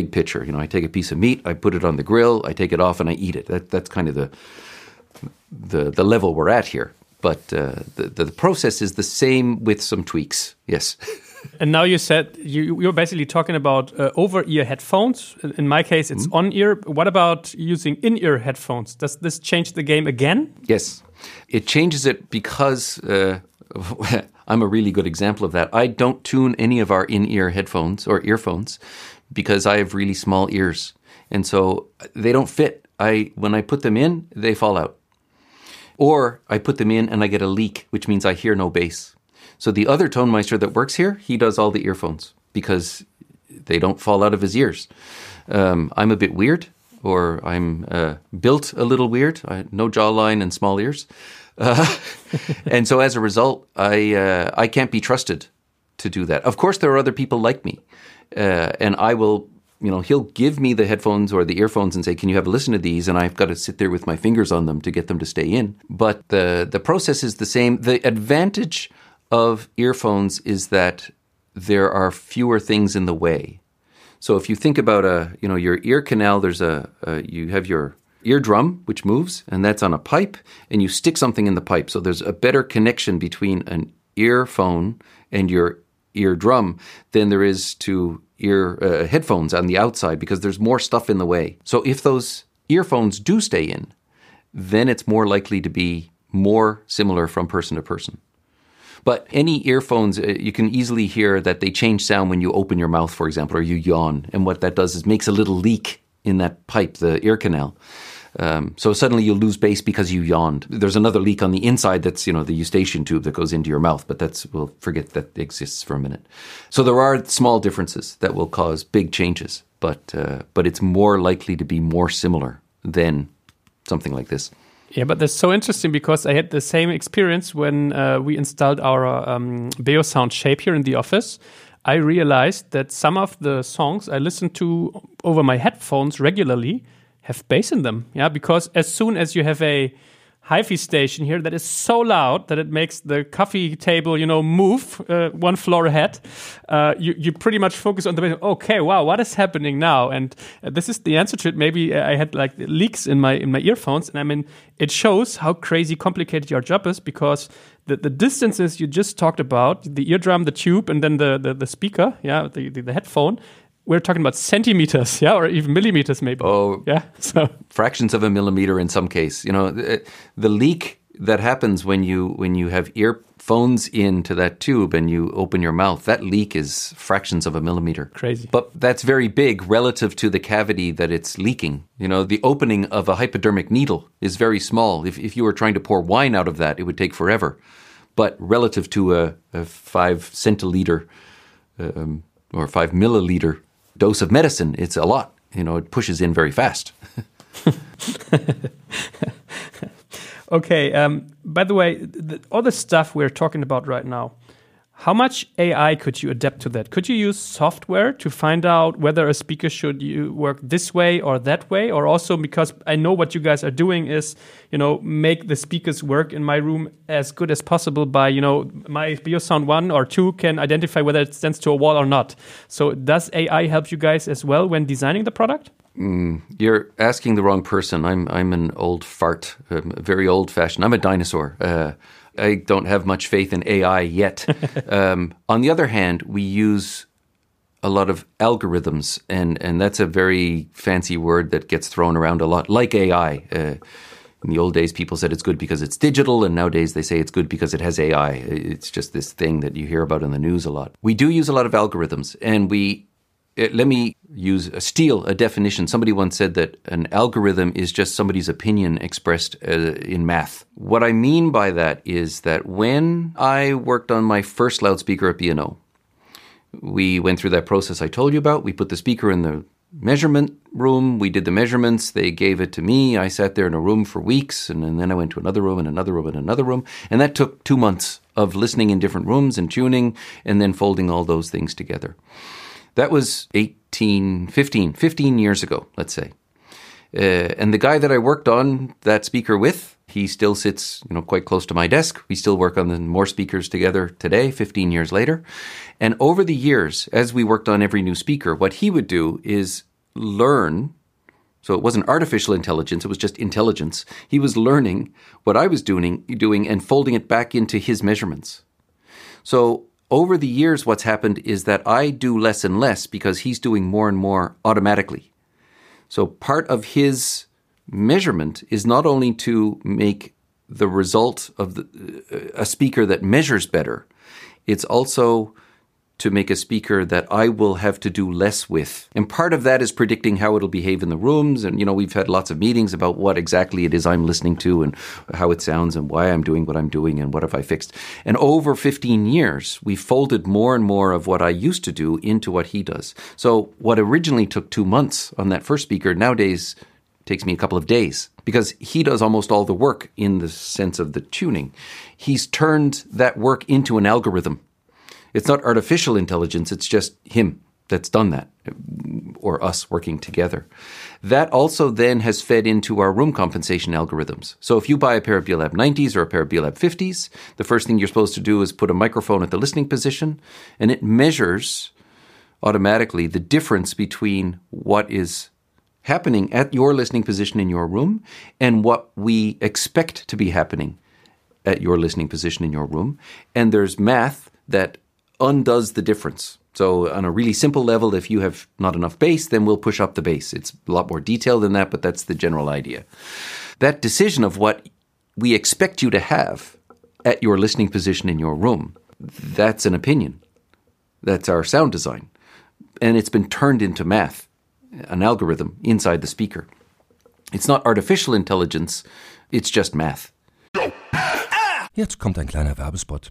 big picture. You know, I take a piece of meat, I put it on the grill, I take it off, and I eat it. That, that's kind of the, the, the level we're at here. But uh, the, the, the process is the same with some tweaks. Yes. and now you said you, you're basically talking about uh, over ear headphones. In my case, it's mm -hmm. on ear. What about using in ear headphones? Does this change the game again? Yes, it changes it because. Uh, I'm a really good example of that. I don't tune any of our in ear headphones or earphones because I have really small ears. And so they don't fit. I when I put them in, they fall out. Or I put them in and I get a leak, which means I hear no bass. So the other Tonmeister that works here, he does all the earphones because they don't fall out of his ears. Um, I'm a bit weird, or I'm uh, built a little weird. I, no jawline and small ears, uh, and so as a result, I uh, I can't be trusted to do that. Of course, there are other people like me, uh, and I will. You know, he'll give me the headphones or the earphones and say, "Can you have a listen to these?" And I've got to sit there with my fingers on them to get them to stay in. But the the process is the same. The advantage of earphones is that there are fewer things in the way. So if you think about a, you know, your ear canal, there's a, a you have your eardrum which moves, and that's on a pipe, and you stick something in the pipe. So there's a better connection between an earphone and your eardrum than there is to ear uh, headphones on the outside because there's more stuff in the way. So if those earphones do stay in, then it's more likely to be more similar from person to person. But any earphones, uh, you can easily hear that they change sound when you open your mouth, for example, or you yawn. And what that does is makes a little leak in that pipe, the ear canal. Um, so suddenly you lose bass because you yawned. There's another leak on the inside that's, you know, the eustachian tube that goes into your mouth, but that's, we'll forget that exists for a minute. So there are small differences that will cause big changes, but, uh, but it's more likely to be more similar than something like this. Yeah, but that's so interesting because I had the same experience when uh, we installed our um, Beosound Shape here in the office. I realized that some of the songs I listen to over my headphones regularly have bass in them. Yeah, because as soon as you have a hi-fi station here that is so loud that it makes the coffee table, you know, move uh, one floor ahead. Uh, you you pretty much focus on the bass. okay, wow, what is happening now? And uh, this is the answer to it. Maybe I had like leaks in my in my earphones, and I mean, it shows how crazy complicated your job is because the, the distances you just talked about, the eardrum, the tube, and then the the, the speaker, yeah, the, the, the headphone we're talking about centimeters, yeah, or even millimeters, maybe. Oh, yeah. So fractions of a millimeter in some case. You know, the, the leak that happens when you when you have earphones into that tube and you open your mouth, that leak is fractions of a millimeter. Crazy. But that's very big relative to the cavity that it's leaking. You know, the opening of a hypodermic needle is very small. If if you were trying to pour wine out of that, it would take forever. But relative to a, a five centiliter um, or five milliliter dose of medicine, it's a lot. You know, it pushes in very fast. okay. Um, by the way, the, all the stuff we're talking about right now, how much AI could you adapt to that? Could you use software to find out whether a speaker should work this way or that way? Or also because I know what you guys are doing is, you know, make the speakers work in my room as good as possible by, you know, my Beosound 1 or 2 can identify whether it stands to a wall or not. So does AI help you guys as well when designing the product? Mm, you're asking the wrong person. I'm I'm an old fart, I'm very old fashioned. I'm a dinosaur. Uh, I don't have much faith in AI yet. um, on the other hand, we use a lot of algorithms, and, and that's a very fancy word that gets thrown around a lot, like AI. Uh, in the old days, people said it's good because it's digital, and nowadays they say it's good because it has AI. It's just this thing that you hear about in the news a lot. We do use a lot of algorithms, and we let me use a steal a definition. Somebody once said that an algorithm is just somebody's opinion expressed uh, in math. What I mean by that is that when I worked on my first loudspeaker at B&O, we went through that process I told you about. We put the speaker in the measurement room. We did the measurements. They gave it to me. I sat there in a room for weeks, and, and then I went to another room and another room and another room. And that took two months of listening in different rooms and tuning and then folding all those things together. That was 18, 15, 15 years ago, let's say. Uh, and the guy that I worked on that speaker with, he still sits, you know, quite close to my desk. We still work on the more speakers together today, 15 years later. And over the years, as we worked on every new speaker, what he would do is learn. So it wasn't artificial intelligence, it was just intelligence. He was learning what I was doing, doing and folding it back into his measurements. So over the years, what's happened is that I do less and less because he's doing more and more automatically. So part of his measurement is not only to make the result of the, uh, a speaker that measures better, it's also to make a speaker that I will have to do less with. And part of that is predicting how it'll behave in the rooms. And, you know, we've had lots of meetings about what exactly it is I'm listening to and how it sounds and why I'm doing what I'm doing and what have I fixed. And over 15 years, we folded more and more of what I used to do into what he does. So what originally took two months on that first speaker nowadays takes me a couple of days because he does almost all the work in the sense of the tuning. He's turned that work into an algorithm It's not artificial intelligence, it's just him that's done that, or us working together. That also then has fed into our room compensation algorithms. So if you buy a pair of Beolab 90s or a pair of Beolab 50s, the first thing you're supposed to do is put a microphone at the listening position, and it measures automatically the difference between what is happening at your listening position in your room and what we expect to be happening at your listening position in your room. And there's math that undoes the difference. So, on a really simple level, if you have not enough bass, then we'll push up the bass. It's a lot more detailed than that, but that's the general idea. That decision of what we expect you to have at your listening position in your room, that's an opinion. That's our sound design. And it's been turned into math, an algorithm inside the speaker. It's not artificial intelligence, it's just math. Jetzt kommt ein kleiner Werbespot.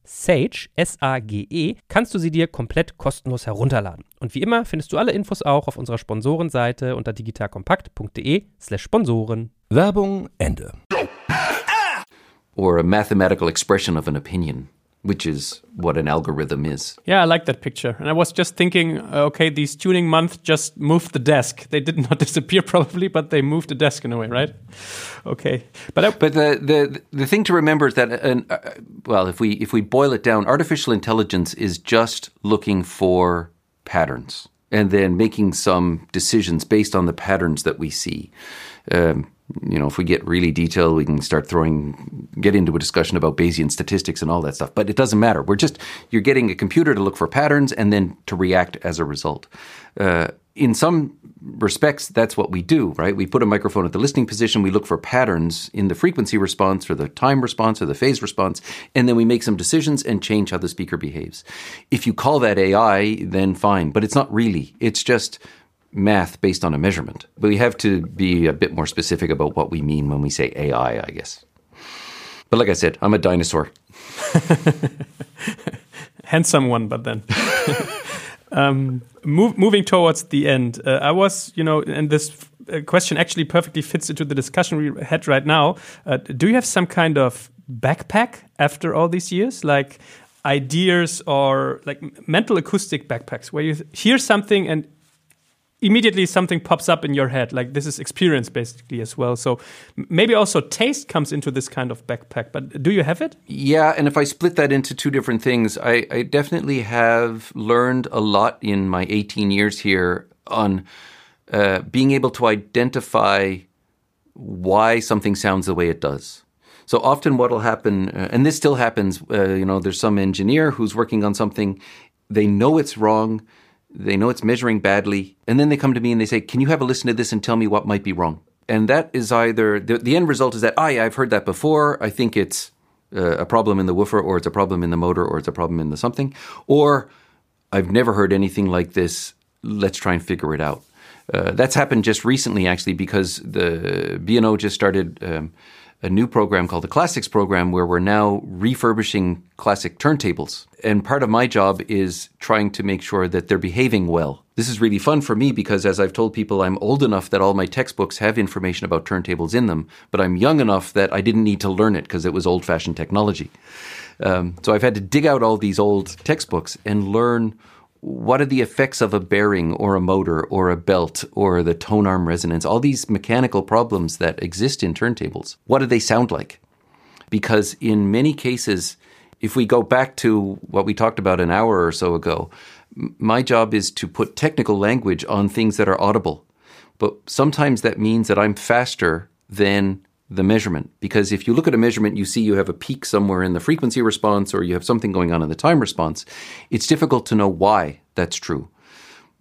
Sage, S-A-G-E, kannst du sie dir komplett kostenlos herunterladen. Und wie immer findest du alle Infos auch auf unserer Sponsorenseite unter digitalkompakt.de slash Sponsoren. Werbung Ende. Or a mathematical expression of an opinion. Which is what an algorithm is. Yeah, I like that picture. And I was just thinking, uh, okay, these tuning month just moved the desk. They did not disappear probably, but they moved the desk in a way, right? Okay, but I, but the the the thing to remember is that an, uh, well, if we if we boil it down, artificial intelligence is just looking for patterns and then making some decisions based on the patterns that we see. Um, you know, if we get really detailed, we can start throwing, get into a discussion about Bayesian statistics and all that stuff. But it doesn't matter. We're just, you're getting a computer to look for patterns and then to react as a result. Uh, in some respects, that's what we do, right? We put a microphone at the listening position, we look for patterns in the frequency response or the time response or the phase response, and then we make some decisions and change how the speaker behaves. If you call that AI, then fine, but it's not really. It's just math based on a measurement. But we have to be a bit more specific about what we mean when we say AI, I guess. But like I said, I'm a dinosaur. Handsome one, but then. um, move, moving towards the end, uh, I was, you know, and this uh, question actually perfectly fits into the discussion we had right now. Uh, do you have some kind of backpack after all these years? Like, ideas or like mental acoustic backpacks where you hear something and immediately something pops up in your head like this is experience basically as well. So maybe also taste comes into this kind of backpack but do you have it? Yeah and if i split that into two different things i, I definitely have learned a lot in my 18 years here on uh, being able to identify why something sounds the way it does. So often what will happen uh, and this still happens uh, you know there's some engineer who's working on something they know it's wrong they know it's measuring badly. And then they come to me and they say, Can you have a listen to this and tell me what might be wrong? And that is either the, the end result is that, yeah, I've heard that before. I think it's uh, a problem in the woofer, or it's a problem in the motor, or it's a problem in the something. Or I've never heard anything like this. Let's try and figure it out. Uh, that's happened just recently, actually, because the B&O just started um, a new program called the Classics program where we're now refurbishing classic turntables. And part of my job is trying to make sure that they're behaving well. This is really fun for me because, as I've told people, I'm old enough that all my textbooks have information about turntables in them, but I'm young enough that I didn't need to learn it because it was old fashioned technology. Um, so I've had to dig out all these old textbooks and learn what are the effects of a bearing or a motor or a belt or the tone arm resonance, all these mechanical problems that exist in turntables. What do they sound like? Because in many cases, if we go back to what we talked about an hour or so ago, my job is to put technical language on things that are audible. But sometimes that means that I'm faster than the measurement. Because if you look at a measurement, you see you have a peak somewhere in the frequency response or you have something going on in the time response. It's difficult to know why that's true.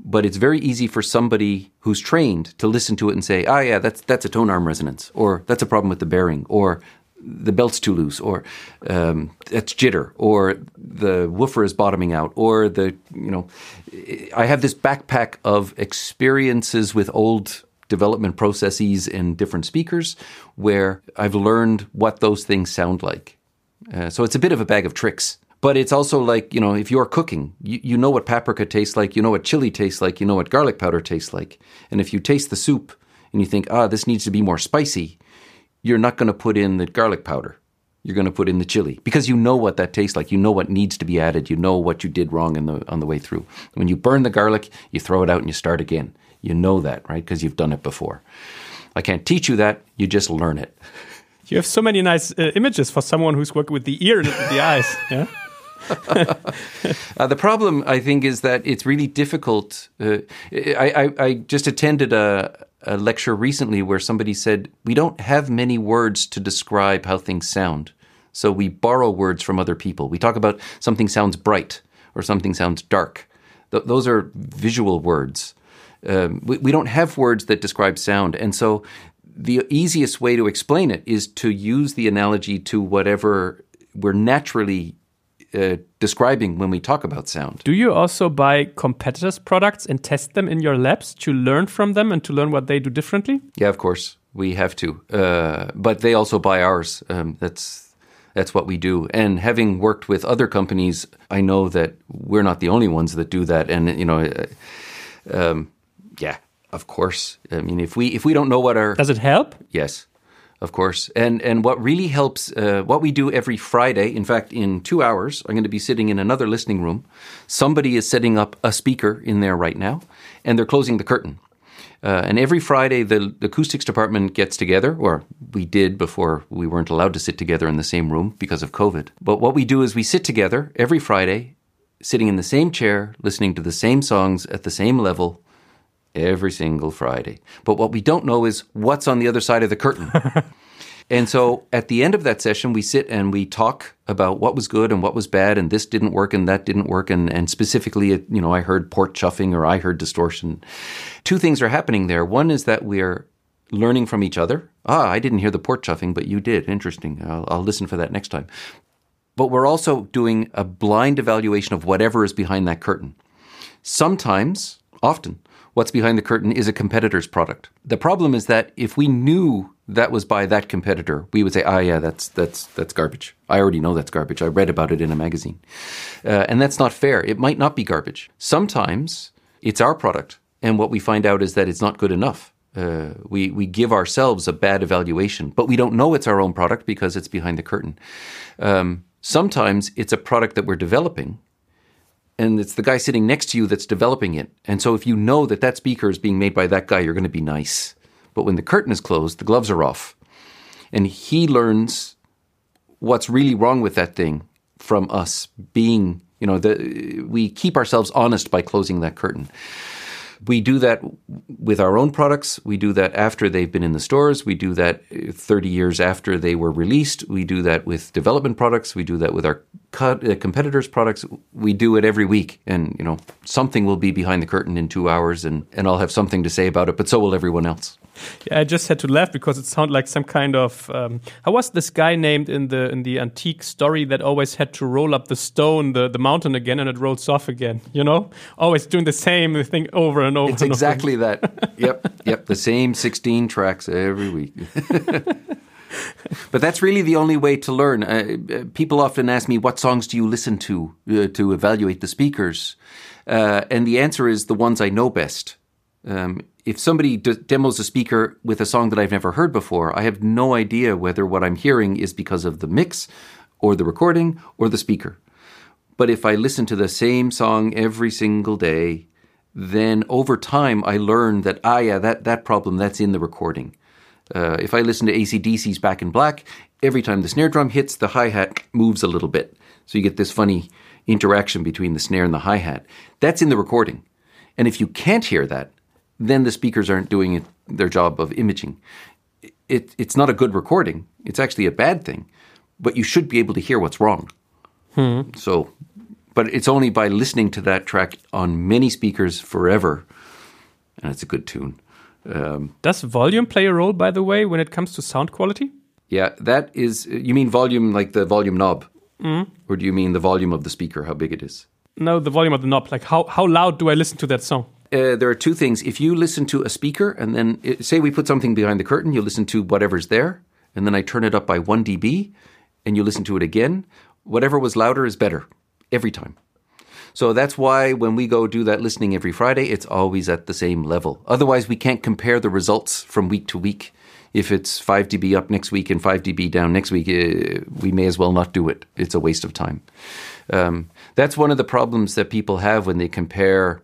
But it's very easy for somebody who's trained to listen to it and say, ah, yeah, that's, that's a tone arm resonance, or that's a problem with the bearing, or the belt's too loose, or um, that's jitter, or the woofer is bottoming out, or the, you know, I have this backpack of experiences with old development processes in different speakers where I've learned what those things sound like. Uh, so it's a bit of a bag of tricks. But it's also like, you know, if you're cooking, you, you know what paprika tastes like, you know what chili tastes like, you know what garlic powder tastes like. And if you taste the soup and you think, ah, this needs to be more spicy, you're not going to put in the garlic powder. You're going to put in the chili because you know what that tastes like. You know what needs to be added. You know what you did wrong in the, on the way through. When you burn the garlic, you throw it out and you start again. You know that, right? Because you've done it before. I can't teach you that. You just learn it. You have so many nice uh, images for someone who's working with the ear and the eyes. Yeah. uh, the problem, I think, is that it's really difficult. Uh, I, I, I, just attended a, a, lecture recently where somebody said, We don't have many words to describe how things sound. So we borrow words from other people. We talk about something sounds bright or something sounds dark. Th- those are visual words um, we, we don't have words that describe sound. And so the easiest way to explain it is to use the analogy to whatever we're naturally uh, describing when we talk about sound. Do you also buy competitors' products and test them in your labs to learn from them and to learn what they do differently? Yeah, of course we have to. Uh, but they also buy ours. Um, that's that's what we do. And having worked with other companies, I know that we're not the only ones that do that. And you know. Uh, um, yeah, of course. I mean, if we if we don't know what our does it help? Yes, of course. And and what really helps, uh, what we do every Friday. In fact, in two hours, I'm going to be sitting in another listening room. Somebody is setting up a speaker in there right now, and they're closing the curtain. Uh, and every Friday, the, the, acoustics department gets together, or we did before we weren't allowed to sit together in the same room because of COVID. But what we do is we sit together every Friday, sitting in the same chair, listening to the same songs at the same level, every single Friday. But what we don't know is what's on the other side of the curtain. and so at the end of that session, we sit and we talk about what was good and what was bad, and this didn't work and that didn't work. And, and specifically, you know, I heard port chuffing or I heard distortion. Two things are happening there. One is that we're learning from each other. Ah, I didn't hear the port chuffing, but you did. Interesting. I'll, I'll listen for that next time. But we're also doing a blind evaluation of whatever is behind that curtain. Sometimes, often, what's behind the curtain is a competitor's product. The problem is that if we knew that was by that competitor, we would say, "Ah, yeah, that's that's that's garbage. I already know that's garbage. I read about it in a magazine," uh, and that's not fair. It might not be garbage. Sometimes it's our product, and what we find out is that it's not good enough. Uh, we we give ourselves a bad evaluation, but we don't know it's our own product because it's behind the curtain. Um, sometimes it's a product that we're developing and it's the guy sitting next to you that's developing it. And so if you know that that speaker is being made by that guy, you're going to be nice. But when the curtain is closed, the gloves are off. And he learns what's really wrong with that thing from us being, you know, the, we keep ourselves honest by closing that curtain. We do that with our own products. We do that after they've been in the stores. We do that 30 years after they were released. We do that with development products. We do that with our competitors' products. We do it every week. And, you know, something will be behind the curtain in two hours and, and I'll have something to say about it, but so will everyone else. Yeah, I just had to laugh because it sounded like some kind of um, how was this guy named in the in the antique story that always had to roll up the stone, the, the mountain again, and it rolls off again. You know, always doing the same thing over and over. It's and exactly over. that. Yep, yep, the same sixteen tracks every week. but that's really the only way to learn. Uh, people often ask me, "What songs do you listen to uh, to evaluate the speakers?" Uh, and the answer is the ones I know best. Um, if somebody d- demos a speaker with a song that I've never heard before, I have no idea whether what I'm hearing is because of the mix or the recording or the speaker. But if I listen to the same song every single day, then over time I learn that, ah, yeah, that, that problem, that's in the recording. Uh, if I listen to AC/DC's Back in Black, every time the snare drum hits, the hi hat moves a little bit. So you get this funny interaction between the snare and the hi hat. That's in the recording. And if you can't hear that, then the speakers aren't doing it, their job of imaging. It, it's not a good recording. It's actually a bad thing, but you should be able to hear what's wrong. Hmm. So, but it's only by listening to that track on many speakers forever, and it's a good tune. Um, Does volume play a role, by the way, when it comes to sound quality? Yeah, that is. You mean volume like the volume knob? Mm. Or do you mean the volume of the speaker, how big it is? No, the volume of the knob. Like, how, how loud do I listen to that song? Uh, there are two things. If you listen to a speaker and then it, say we put something behind the curtain, you listen to whatever's there, and then I turn it up by 1 dB and you listen to it again, whatever was louder is better every time. So that's why when we go do that listening every Friday, it's always at the same level. Otherwise, we can't compare the results from week to week. If it's 5 dB up next week and 5 dB down next week, uh, we may as well not do it. It's a waste of time. Um, that's one of the problems that people have when they compare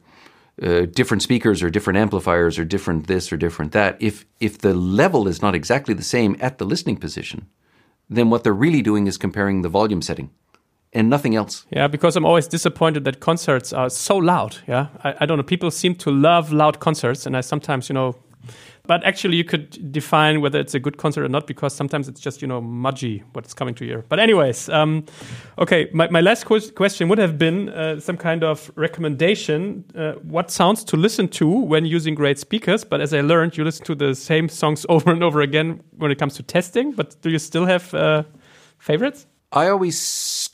uh, different speakers or different amplifiers or different this or different that. If if the level is not exactly the same at the listening position, then what they're really doing is comparing the volume setting and nothing else. Yeah, because I'm always disappointed that concerts are so loud. Yeah, I, I, don't know. People seem to love loud concerts, and I sometimes, you know, but actually, you could define whether it's a good concert or not because sometimes it's just you know mudgy what's coming to your. But anyways, um, okay. My, my last question would have been uh, some kind of recommendation. Uh, what sounds to listen to when using great speakers? But as I learned, you listen to the same songs over and over again when it comes to testing. But do you still have uh, favorites? I always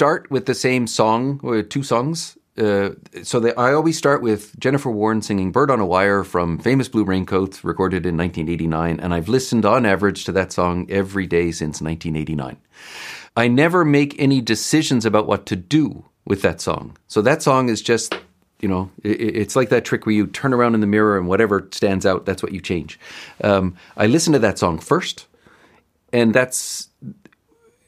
start with the same song or two songs uh, so they, I always start with Jennifer Warnes singing "Bird on a Wire" from Famous Blue Raincoats, recorded in 1989, and I've listened on average to that song every day since 1989. I never make any decisions about what to do with that song. So that song is just, you know, it, it's like that trick where you turn around in the mirror and whatever stands out, that's what you change. Um, I listen to that song first, and that's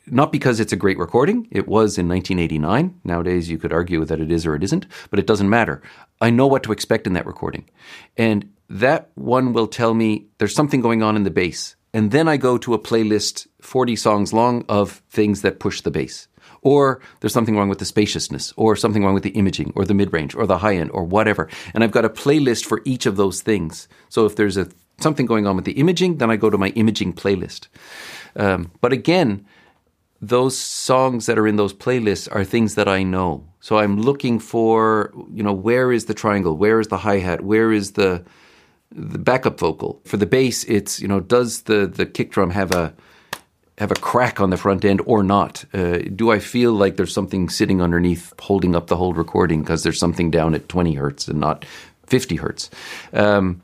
not because it's a great recording. It was in 1989. Nowadays, you could argue that it is or it isn't, but it doesn't matter. I know what to expect in that recording. And that one will tell me there's something going on in the bass. And then I go to a playlist 40 songs long of things that push the bass. Or there's something wrong with the spaciousness, or something wrong with the imaging, or the mid range, or the high end, or whatever. And I've got a playlist for each of those things. So if there's a something going on with the imaging, then I go to my imaging playlist. Um, but again, those songs that are in those playlists are things that I know. So I'm looking for, you know, where is the triangle? Where is the hi hat? Where is the the backup vocal? For the bass, it's you know, does the the kick drum have a have a crack on the front end or not? Uh, do I feel like there's something sitting underneath holding up the whole recording because there's something down at 20 hertz and not 50 hertz? Um,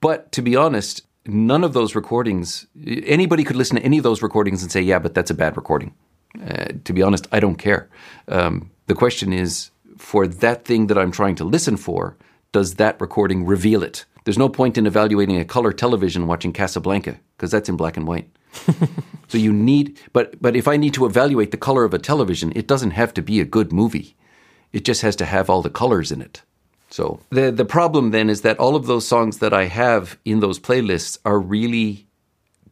but to be honest, none of those recordings, anybody could listen to any of those recordings and say, yeah, but that's a bad recording. Uh, to be honest, I don't care. Um, the question is, for that thing that I'm trying to listen for, does that recording reveal it? There's no point in evaluating a color television watching Casablanca because that's in black and white. so you need, but but if I need to evaluate the color of a television, it doesn't have to be a good movie. It just has to have all the colors in it. So the the problem then is that all of those songs that I have in those playlists are really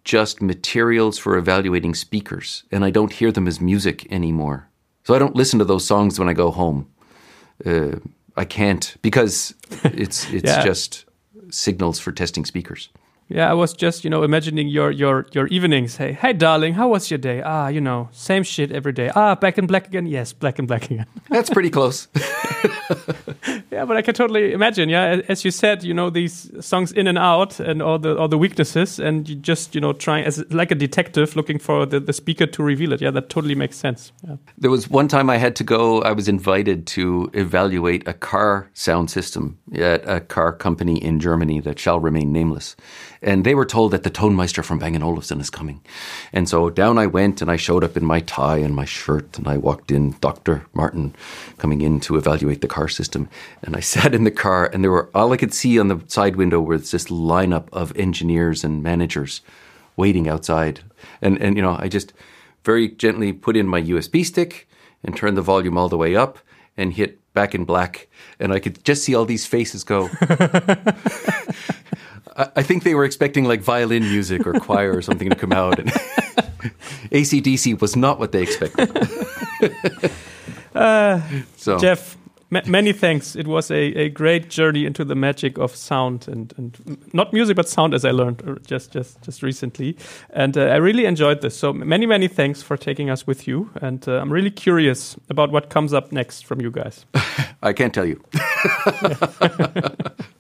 just materials for evaluating speakers, and I don't hear them as music anymore. So I don't listen to those songs when I go home. Uh, I can't because it's it's yeah. just signals for testing speakers. Yeah, I was just, you know, imagining your your your evenings. Hey, hey, darling, how was your day? Ah, you know, same shit every day. Ah, black and black again. Yes, black and black again. That's pretty close. yeah, but I can totally imagine. Yeah, as you said, you know, these songs in and out and all the all the weaknesses, and you just, you know, trying as like a detective looking for the, the speaker to reveal it. Yeah, that totally makes sense. Yeah. There was one time I had to go. I was invited to evaluate a car sound system at a car company in Germany that shall remain nameless and they were told that the Tonmeister from Bang & Olufsen is coming. And so down I went and I showed up in my tie and my shirt and I walked in, Dr. Martin coming in to evaluate the car system. And I sat in the car and there were, all I could see on the side window was this lineup of engineers and managers waiting outside. And, and, you know, I just very gently put in my USB stick and turn the volume all the way up and hit back in black. And I could just see all these faces go. I think they were expecting like violin music or choir or something to come out. And AC/DC was not what they expected. uh, so. Geoff, many thanks. It was a, a great journey into the magic of sound and, and not music, but sound, as I learned uh, just just just recently. And uh, I really enjoyed this. So many many thanks for taking us with you. And uh, I'm really curious about what comes up next from you guys. I can't tell you.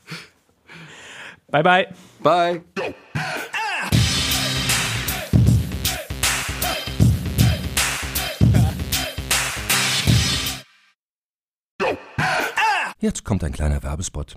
bye bye. Bye. Jetzt kommt ein kleiner Werbespot.